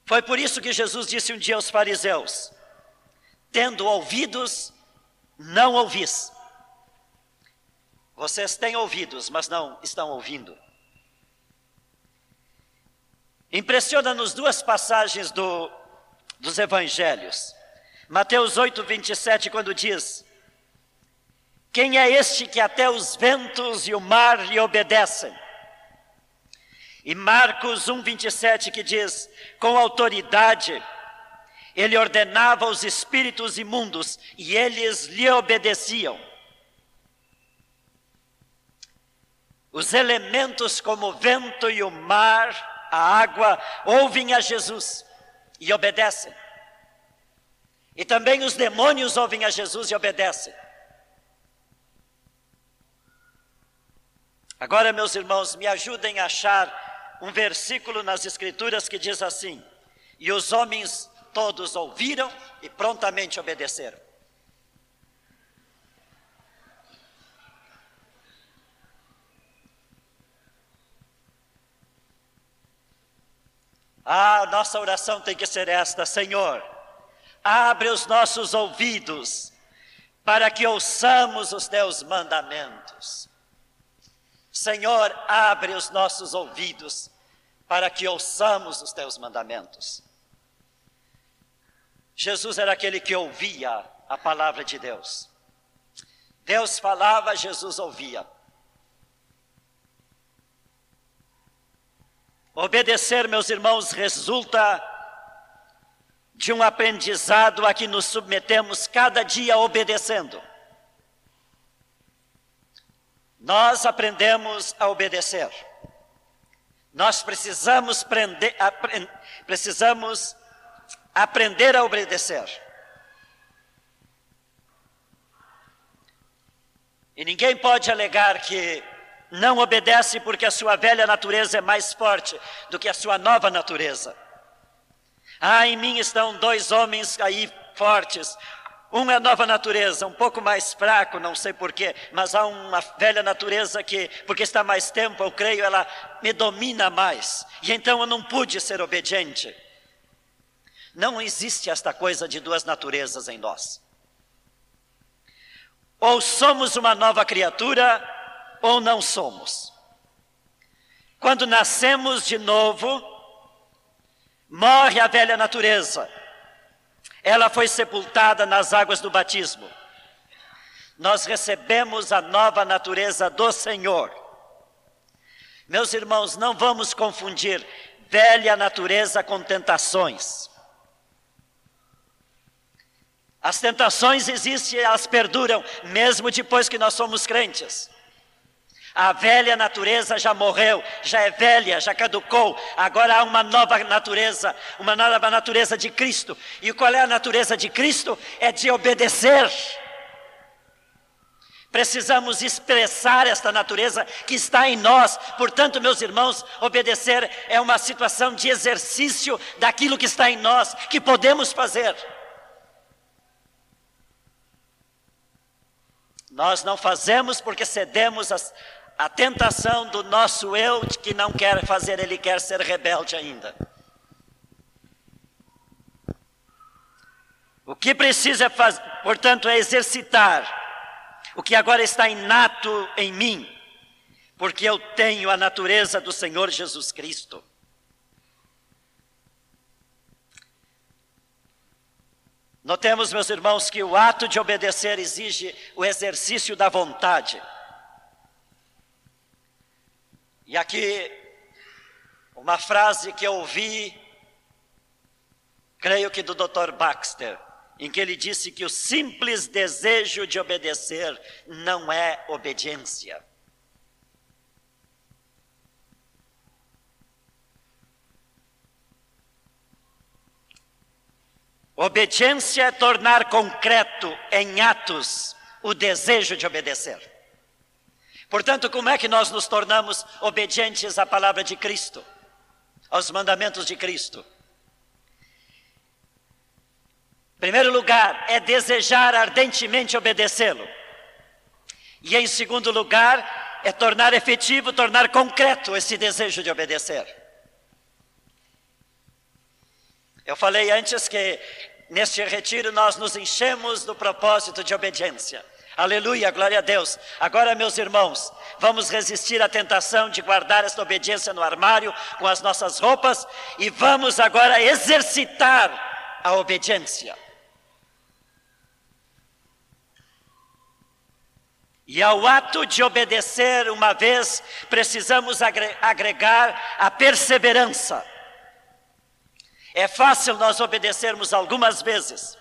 Foi por isso que Jesus disse um dia aos fariseus: Tendo ouvidos, não ouvis. Vocês têm ouvidos, mas não estão ouvindo. Impressiona-nos duas passagens do, dos evangelhos. Mateus 8, 27, quando diz: Quem é este que até os ventos e o mar lhe obedecem? E Marcos 1, 27, que diz: Com autoridade, ele ordenava aos espíritos imundos e eles lhe obedeciam. Os elementos como o vento e o mar a água, ouvem a Jesus e obedecem. E também os demônios ouvem a Jesus e obedecem. Agora, meus irmãos, me ajudem a achar um versículo nas Escrituras que diz assim: E os homens todos ouviram e prontamente obedeceram. Ah, nossa oração tem que ser esta: Senhor, abre os nossos ouvidos para que ouçamos os teus mandamentos. Senhor, abre os nossos ouvidos para que ouçamos os teus mandamentos. Jesus era aquele que ouvia a palavra de Deus. Deus falava, Jesus ouvia. Obedecer, meus irmãos, resulta de um aprendizado a que nos submetemos cada dia obedecendo. Nós aprendemos a obedecer. Nós precisamos, precisamos aprender a obedecer. E ninguém pode alegar que não obedece porque a sua velha natureza é mais forte do que a sua nova natureza. Ah, em mim estão dois homens aí fortes. Um é nova natureza, um pouco mais fraco, não sei porquê, mas há uma velha natureza que, porque está mais tempo, eu creio, ela me domina mais. E então eu não pude ser obediente. Não existe esta coisa de duas naturezas em nós. Ou somos uma nova criatura, ou não somos. Quando nascemos de novo, morre a velha natureza. Ela foi sepultada nas águas do batismo. Nós recebemos a nova natureza do Senhor. Meus irmãos, não vamos confundir velha natureza com tentações. As tentações existem, elas perduram, mesmo depois que nós somos crentes. A velha natureza já morreu, já é velha, já caducou. Agora há uma nova natureza, uma nova natureza de Cristo. E qual é a natureza de Cristo? É de obedecer. Precisamos expressar esta natureza que está em nós. Portanto, meus irmãos, obedecer é uma situação de exercício daquilo que está em nós, que podemos fazer. Nós não fazemos porque cedemos às, a tentação do nosso eu de que não quer fazer, ele quer ser rebelde ainda. O que precisa fazer, portanto, é exercitar o que agora está inato em mim, porque eu tenho a natureza do Senhor Jesus Cristo. Notemos, meus irmãos, que o ato de obedecer exige o exercício da vontade. E aqui, uma frase que eu ouvi, creio que do Dr. Baxter, em que ele disse que o simples desejo de obedecer não é obediência. Obediência é tornar concreto em atos o desejo de obedecer. Portanto, como é que nós nos tornamos obedientes à palavra de Cristo, aos mandamentos de Cristo? Em primeiro lugar, é desejar ardentemente obedecê-lo. E em segundo lugar, é tornar efetivo, tornar concreto esse desejo de obedecer. Eu falei antes que neste retiro nós nos enchemos do propósito de obediência. Aleluia, glória a Deus. Agora, meus irmãos, vamos resistir à tentação de guardar esta obediência no armário com as nossas roupas e vamos agora exercitar a obediência. E ao ato de obedecer uma vez, precisamos agregar a perseverança. É fácil nós obedecermos algumas vezes,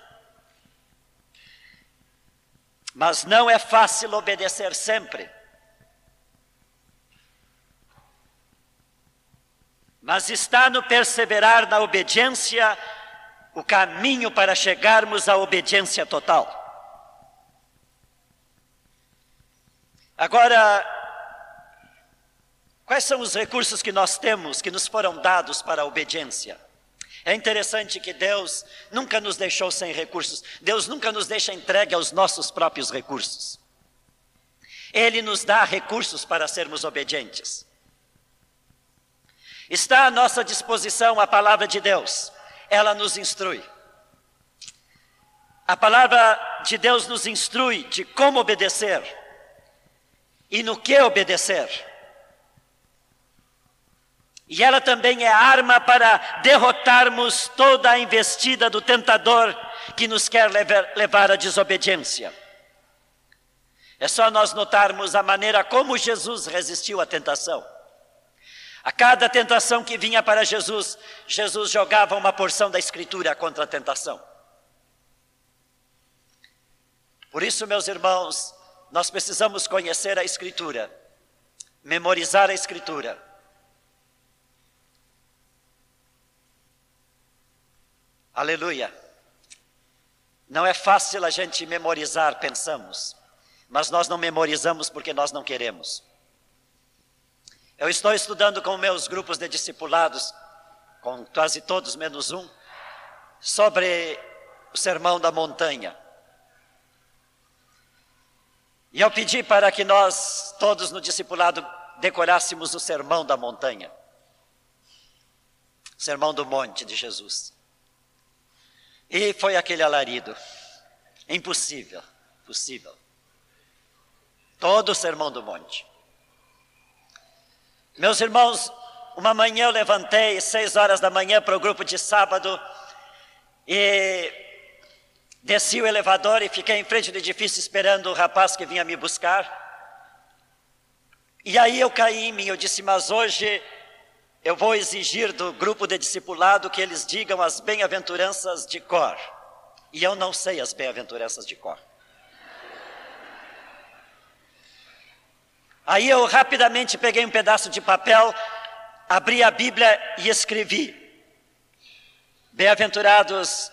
mas não é fácil obedecer sempre. Mas está no perseverar na obediência o caminho para chegarmos à obediência total. Agora, quais são os recursos que nós temos que nos foram dados para a obediência? É interessante que Deus nunca nos deixou sem recursos, Deus nunca nos deixa entregue aos nossos próprios recursos. Ele nos dá recursos para sermos obedientes. Está à nossa disposição a palavra de Deus, ela nos instrui. A palavra de Deus nos instrui de como obedecer e no que obedecer. E ela também é arma para derrotarmos toda a investida do tentador que nos quer levar, à desobediência. É só nós notarmos a maneira como Jesus resistiu à tentação. A cada tentação que vinha para Jesus, Jesus jogava uma porção da Escritura contra a tentação. Por isso, meus irmãos, nós precisamos conhecer a Escritura, memorizar a Escritura Aleluia. Não é fácil a gente memorizar, pensamos, mas nós não memorizamos porque nós não queremos. Eu estou estudando com meus grupos de discipulados, com quase todos menos um, sobre o sermão da montanha. E eu pedi para que nós, todos no discipulado, decorássemos o sermão da montanha. Sermão do monte de Jesus. E foi aquele alarido. Impossível, possível. Todo o sermão do monte. Meus irmãos, uma manhã eu levantei, seis horas da manhã, para o grupo de sábado, e desci o elevador e fiquei em frente do edifício esperando o rapaz que vinha me buscar. E aí eu caí em mim, eu disse, mas hoje eu vou exigir do grupo de discipulado que eles digam as bem-aventuranças de cor. E eu não sei as bem-aventuranças de cor. Aí eu rapidamente peguei um pedaço de papel, abri a Bíblia e escrevi: Bem-aventurados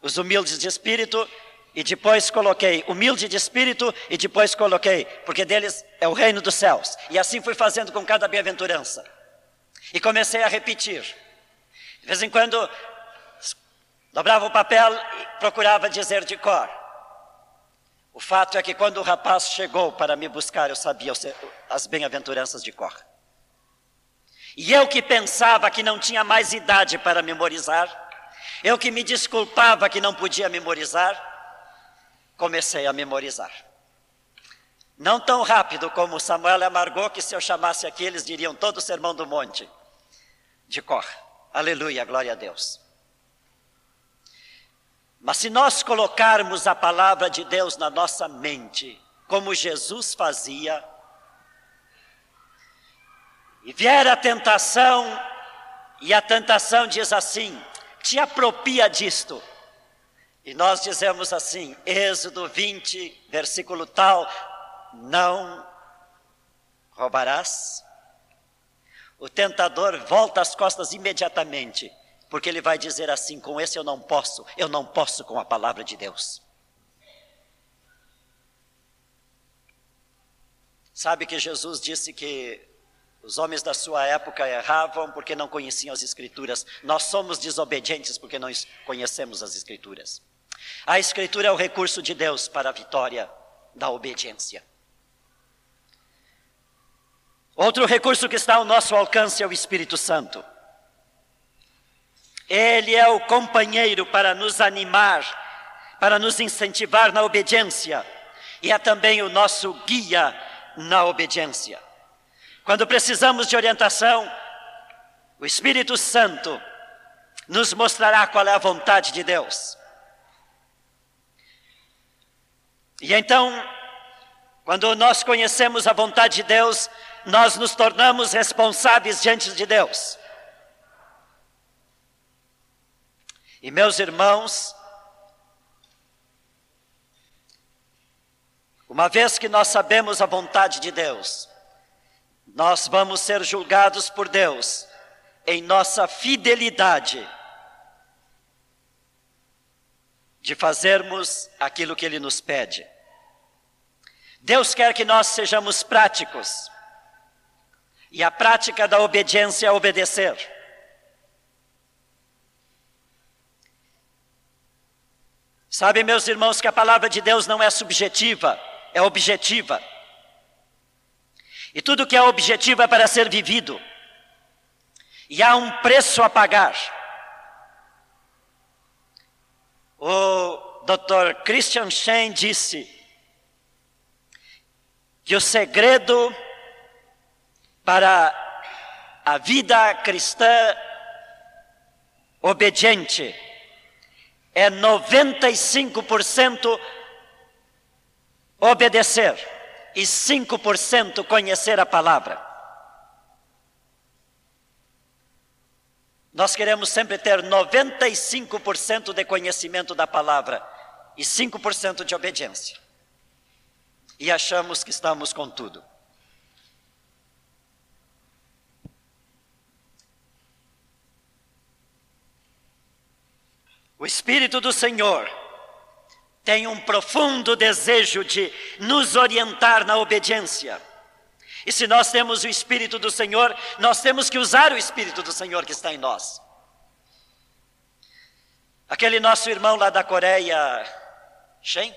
os humildes de espírito, e depois coloquei humilde de espírito, e depois coloquei, porque deles é o reino dos céus. E assim fui fazendo com cada bem-aventurança. E comecei a repetir. De vez em quando, dobrava o papel e procurava dizer de cor. O fato é que quando o rapaz chegou para me buscar, eu sabia as bem-aventuranças de cor. E eu que pensava que não tinha mais idade para memorizar, eu que me desculpava que não podia memorizar, comecei a memorizar. Não tão rápido como Samuel amargou, que se eu chamasse aqui, eles diriam todo o sermão do monte, de cor. Aleluia, glória a Deus. Mas se nós colocarmos a palavra de Deus na nossa mente, como Jesus fazia, e vier a tentação, e a tentação diz assim: te apropria disto. E nós dizemos assim, Êxodo 20, versículo tal: não roubarás. O tentador volta as costas imediatamente porque ele vai dizer assim: com esse eu não posso, eu não posso com a palavra de Deus. Sabe que Jesus disse que os homens da sua época erravam porque não conheciam as Escrituras. Nós somos desobedientes porque não conhecemos as Escrituras. A Escritura é o recurso de Deus para a vitória da obediência. Outro recurso que está ao nosso alcance é o Espírito Santo. Ele é o companheiro para nos animar, para nos incentivar na obediência, e é também o nosso guia na obediência. Quando precisamos de orientação, o Espírito Santo nos mostrará qual é a vontade de Deus. E então, quando nós conhecemos a vontade de Deus, nós nos tornamos responsáveis diante de Deus. E meus irmãos, uma vez que nós sabemos a vontade de Deus, nós vamos ser julgados por Deus em nossa fidelidade de fazermos aquilo que Ele nos pede. Deus quer que nós sejamos práticos, e a prática da obediência é obedecer. Sabe, meus irmãos, que a palavra de Deus não é subjetiva, é objetiva. E tudo que é objetivo é para ser vivido. E há um preço a pagar. O Dr. Christian Shen disse que o segredo para a vida cristã obediente é 95% obedecer e 5% conhecer a palavra. Nós queremos sempre ter 95% de conhecimento da palavra e 5% de obediência. E achamos que estamos com tudo. O Espírito do Senhor tem um profundo desejo de nos orientar na obediência. E se nós temos o Espírito do Senhor, nós temos que usar o Espírito do Senhor que está em nós. Aquele nosso irmão lá da Coreia, Shen?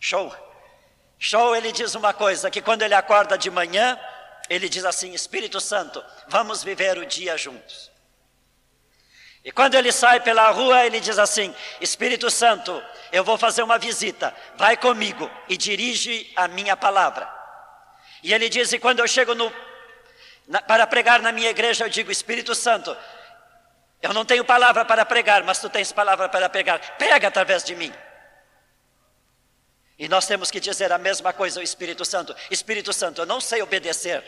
Show. Show, ele diz uma coisa: que quando ele acorda de manhã, ele diz assim: Espírito Santo, vamos viver o dia juntos. E quando ele sai pela rua, ele diz assim: Espírito Santo, eu vou fazer uma visita, vai comigo e dirige a minha palavra. E ele diz: E quando eu chego no, na, para pregar na minha igreja, eu digo: Espírito Santo, eu não tenho palavra para pregar, mas tu tens palavra para pregar, prega através de mim. E nós temos que dizer a mesma coisa ao Espírito Santo: Espírito Santo, eu não sei obedecer.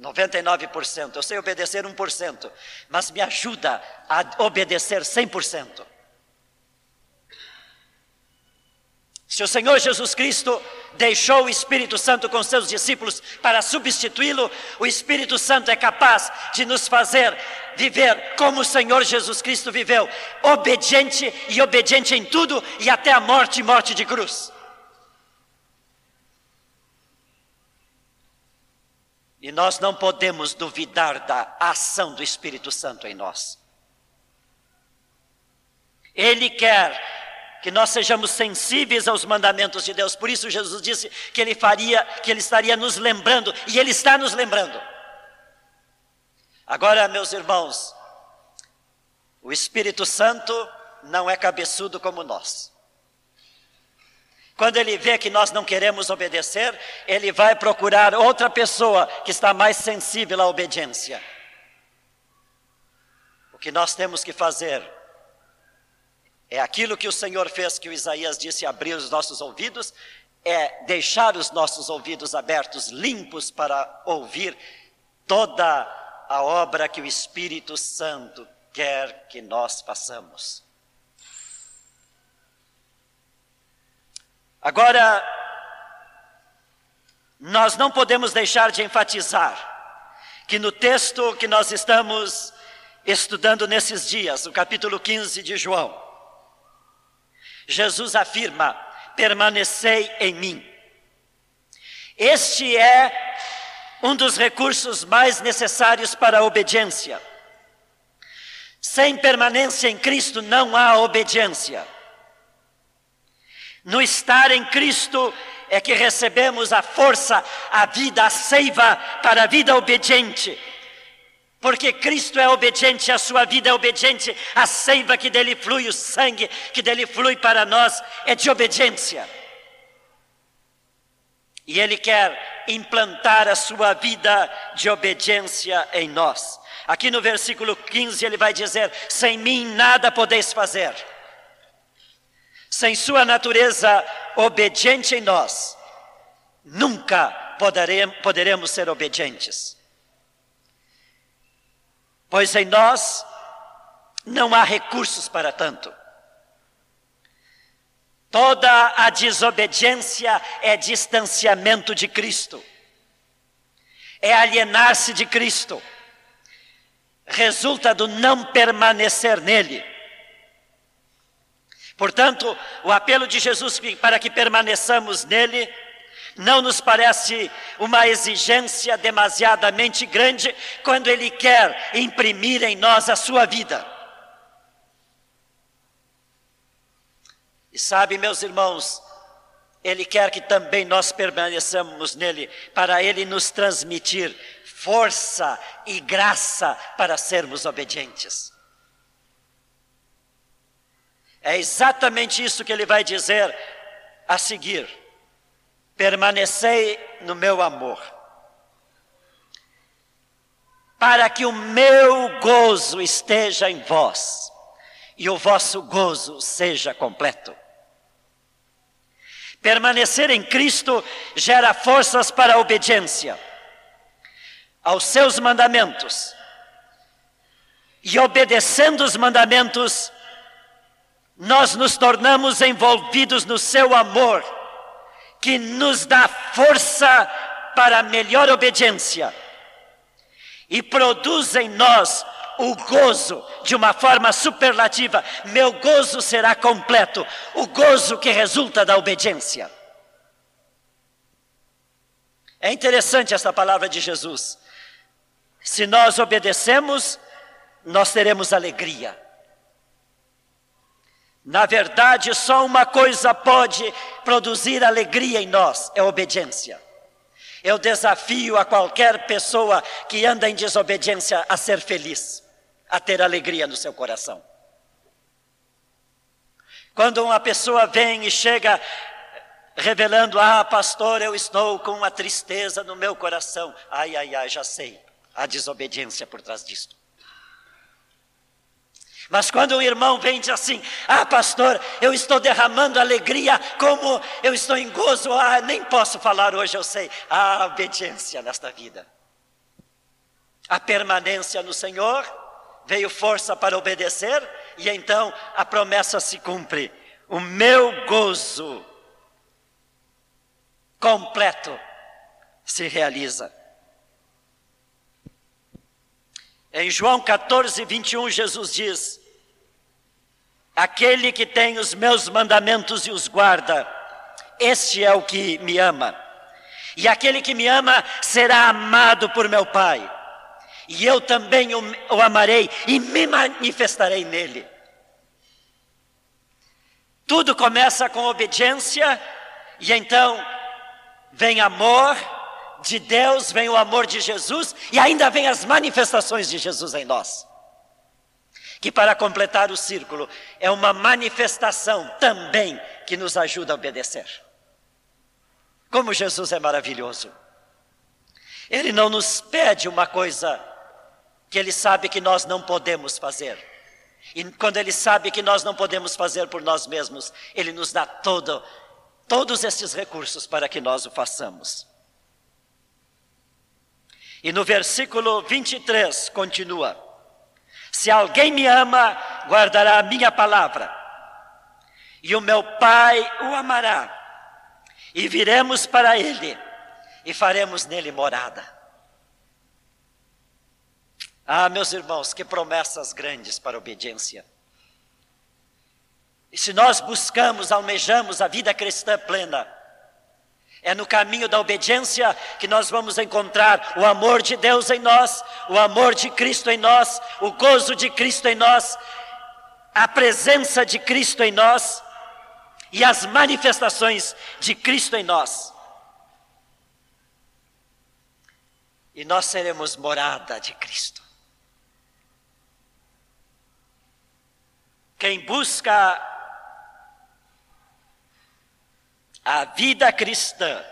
99%. Eu sei obedecer 1%, mas me ajuda a obedecer 100%. Se o Senhor Jesus Cristo deixou o Espírito Santo com seus discípulos para substituí-lo, o Espírito Santo é capaz de nos fazer viver como o Senhor Jesus Cristo viveu, obediente e obediente em tudo e até a morte morte de cruz. E nós não podemos duvidar da ação do Espírito Santo em nós. Ele quer que nós sejamos sensíveis aos mandamentos de Deus. Por isso Jesus disse que ele faria, que ele estaria nos lembrando, e ele está nos lembrando. Agora, meus irmãos, o Espírito Santo não é cabeçudo como nós. Quando ele vê que nós não queremos obedecer, ele vai procurar outra pessoa que está mais sensível à obediência. O que nós temos que fazer é aquilo que o Senhor fez, que o Isaías disse, abrir os nossos ouvidos, é deixar os nossos ouvidos abertos, limpos, para ouvir toda a obra que o Espírito Santo quer que nós façamos. Agora, nós não podemos deixar de enfatizar que no texto que nós estamos estudando nesses dias, o capítulo 15 de João, Jesus afirma: permanecei em mim. Este é um dos recursos mais necessários para a obediência. Sem permanência em Cristo não há obediência. No estar em Cristo é que recebemos a força, a vida, a seiva para a vida obediente, porque Cristo é obediente, a sua vida é obediente, a seiva que dele flui, o sangue que dele flui para nós é de obediência. E Ele quer implantar a sua vida de obediência em nós. Aqui no versículo 15 ele vai dizer: Sem mim nada podeis fazer. Sem Sua natureza obediente em nós, nunca poderemos, poderemos ser obedientes pois em nós não há recursos para tanto. Toda a desobediência é distanciamento de Cristo, é alienar-se de Cristo, resulta do não permanecer nele. Portanto, o apelo de Jesus para que permaneçamos nele não nos parece uma exigência demasiadamente grande quando Ele quer imprimir em nós a sua vida. E sabe, meus irmãos, Ele quer que também nós permaneçamos nele, para Ele nos transmitir força e graça para sermos obedientes. É exatamente isso que Ele vai dizer a seguir permanecei no meu amor, para que o meu gozo esteja em vós e o vosso gozo seja completo. Permanecer em Cristo gera forças para a obediência aos seus mandamentos. E obedecendo os mandamentos, nós nos tornamos envolvidos no seu amor que nos dá força para melhor obediência e produz em nós o gozo de uma forma superlativa. Meu gozo será completo, o gozo que resulta da obediência. É interessante essa palavra de Jesus. Se nós obedecemos, nós teremos alegria. Na verdade, só uma coisa pode produzir alegria em nós: é obediência. Eu desafio a qualquer pessoa que anda em desobediência a ser feliz, a ter alegria no seu coração. Quando uma pessoa vem e chega revelando: Ah, pastor, eu estou com uma tristeza no meu coração. Ai, ai, ai, já sei. A desobediência por trás disto. Mas quando um irmão vem e diz assim: Ah, pastor, eu estou derramando alegria, como eu estou em gozo, ah, nem posso falar hoje, eu sei. Há obediência nesta vida. A permanência no Senhor, veio força para obedecer, e então a promessa se cumpre: O meu gozo completo se realiza. Em João 14, 21, Jesus diz: Aquele que tem os meus mandamentos e os guarda, este é o que me ama. E aquele que me ama será amado por meu Pai. E eu também o, o amarei e me manifestarei nele. Tudo começa com obediência, e então vem amor de Deus, vem o amor de Jesus, e ainda vem as manifestações de Jesus em nós que para completar o círculo é uma manifestação também que nos ajuda a obedecer. Como Jesus é maravilhoso. Ele não nos pede uma coisa que ele sabe que nós não podemos fazer. E quando ele sabe que nós não podemos fazer por nós mesmos, ele nos dá todo, todos esses recursos para que nós o façamos. E no versículo 23 continua: se alguém me ama, guardará a minha palavra, e o meu Pai o amará, e viremos para ele, e faremos nele morada. Ah, meus irmãos, que promessas grandes para a obediência. E se nós buscamos, almejamos a vida cristã plena, é no caminho da obediência que nós vamos encontrar o amor de Deus em nós, o amor de Cristo em nós, o gozo de Cristo em nós, a presença de Cristo em nós e as manifestações de Cristo em nós. E nós seremos morada de Cristo. Quem busca a vida cristã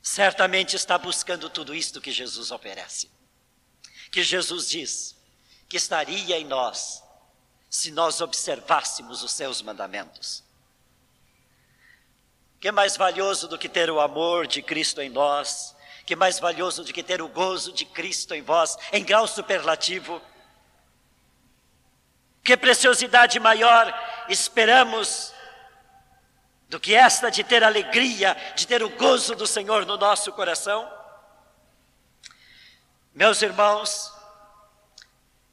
certamente está buscando tudo isto que Jesus oferece. Que Jesus diz que estaria em nós se nós observássemos os seus mandamentos. Que mais valioso do que ter o amor de Cristo em nós? Que mais valioso do que ter o gozo de Cristo em vós, em grau superlativo? Que preciosidade maior esperamos do que esta de ter alegria, de ter o gozo do Senhor no nosso coração? Meus irmãos,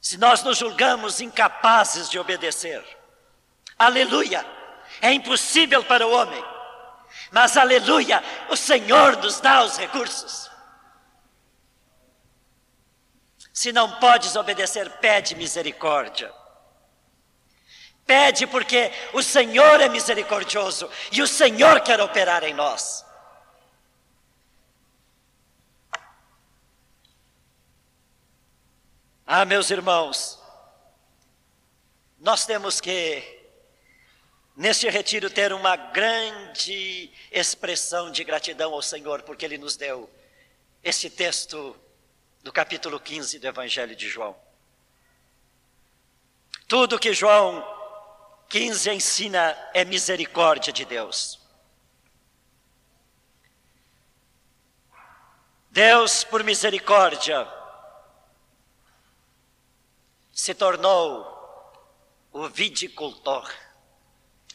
se nós nos julgamos incapazes de obedecer, aleluia, é impossível para o homem, mas aleluia, o Senhor nos dá os recursos. Se não podes obedecer, pede misericórdia. Pede porque o Senhor é misericordioso e o Senhor quer operar em nós. Ah, meus irmãos, nós temos que, neste retiro, ter uma grande expressão de gratidão ao Senhor, porque Ele nos deu esse texto do capítulo 15 do Evangelho de João. Tudo que João 15 ensina é misericórdia de Deus. Deus, por misericórdia, se tornou o vidicultor,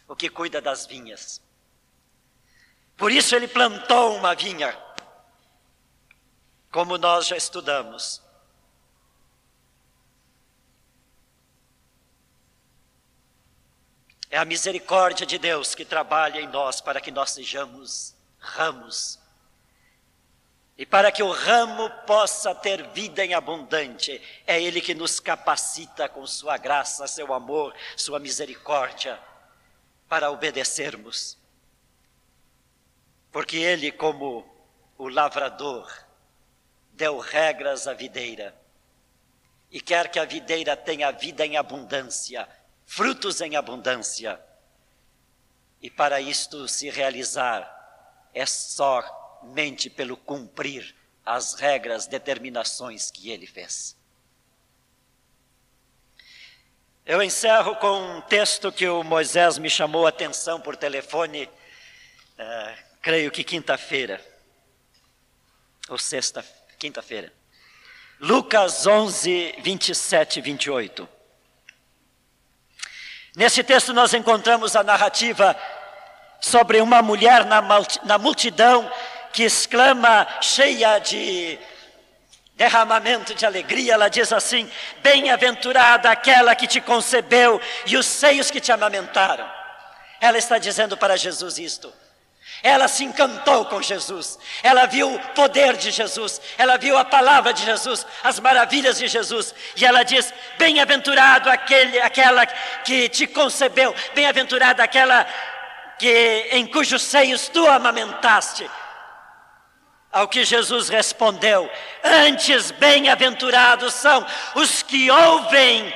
o que cuida das vinhas. Por isso ele plantou uma vinha, como nós já estudamos. É a misericórdia de Deus que trabalha em nós para que nós sejamos ramos. E para que o ramo possa ter vida em abundante, é Ele que nos capacita com Sua graça, Seu amor, Sua misericórdia, para obedecermos. Porque Ele, como o lavrador, deu regras à videira e quer que a videira tenha vida em abundância frutos em abundância. E para isto se realizar, é somente pelo cumprir as regras, determinações que ele fez. Eu encerro com um texto que o Moisés me chamou a atenção por telefone, uh, creio que quinta-feira, ou sexta, quinta-feira. Lucas 11, 27 e 28. Nesse texto nós encontramos a narrativa sobre uma mulher na, multidão que exclama, cheia de derramamento de alegria, ela diz assim: Bem-aventurada aquela que te concebeu e os seios que te amamentaram. Ela está dizendo para Jesus isto. Ela se encantou com Jesus, ela viu o poder de Jesus, ela viu a palavra de Jesus, as maravilhas de Jesus, e ela diz: Bem-aventurado aquele, aquela que te concebeu, bem-aventurada aquela que em cujos seios tu amamentaste. Ao que Jesus respondeu: Antes bem-aventurados são os que ouvem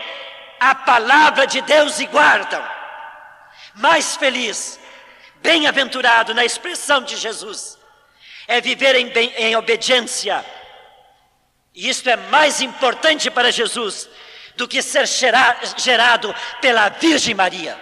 a palavra de Deus e guardam. Mais feliz, bem-aventurado na expressão de Jesus, é viver em, bem, em obediência. E isto é mais importante para Jesus do que ser gerado pela Virgem Maria.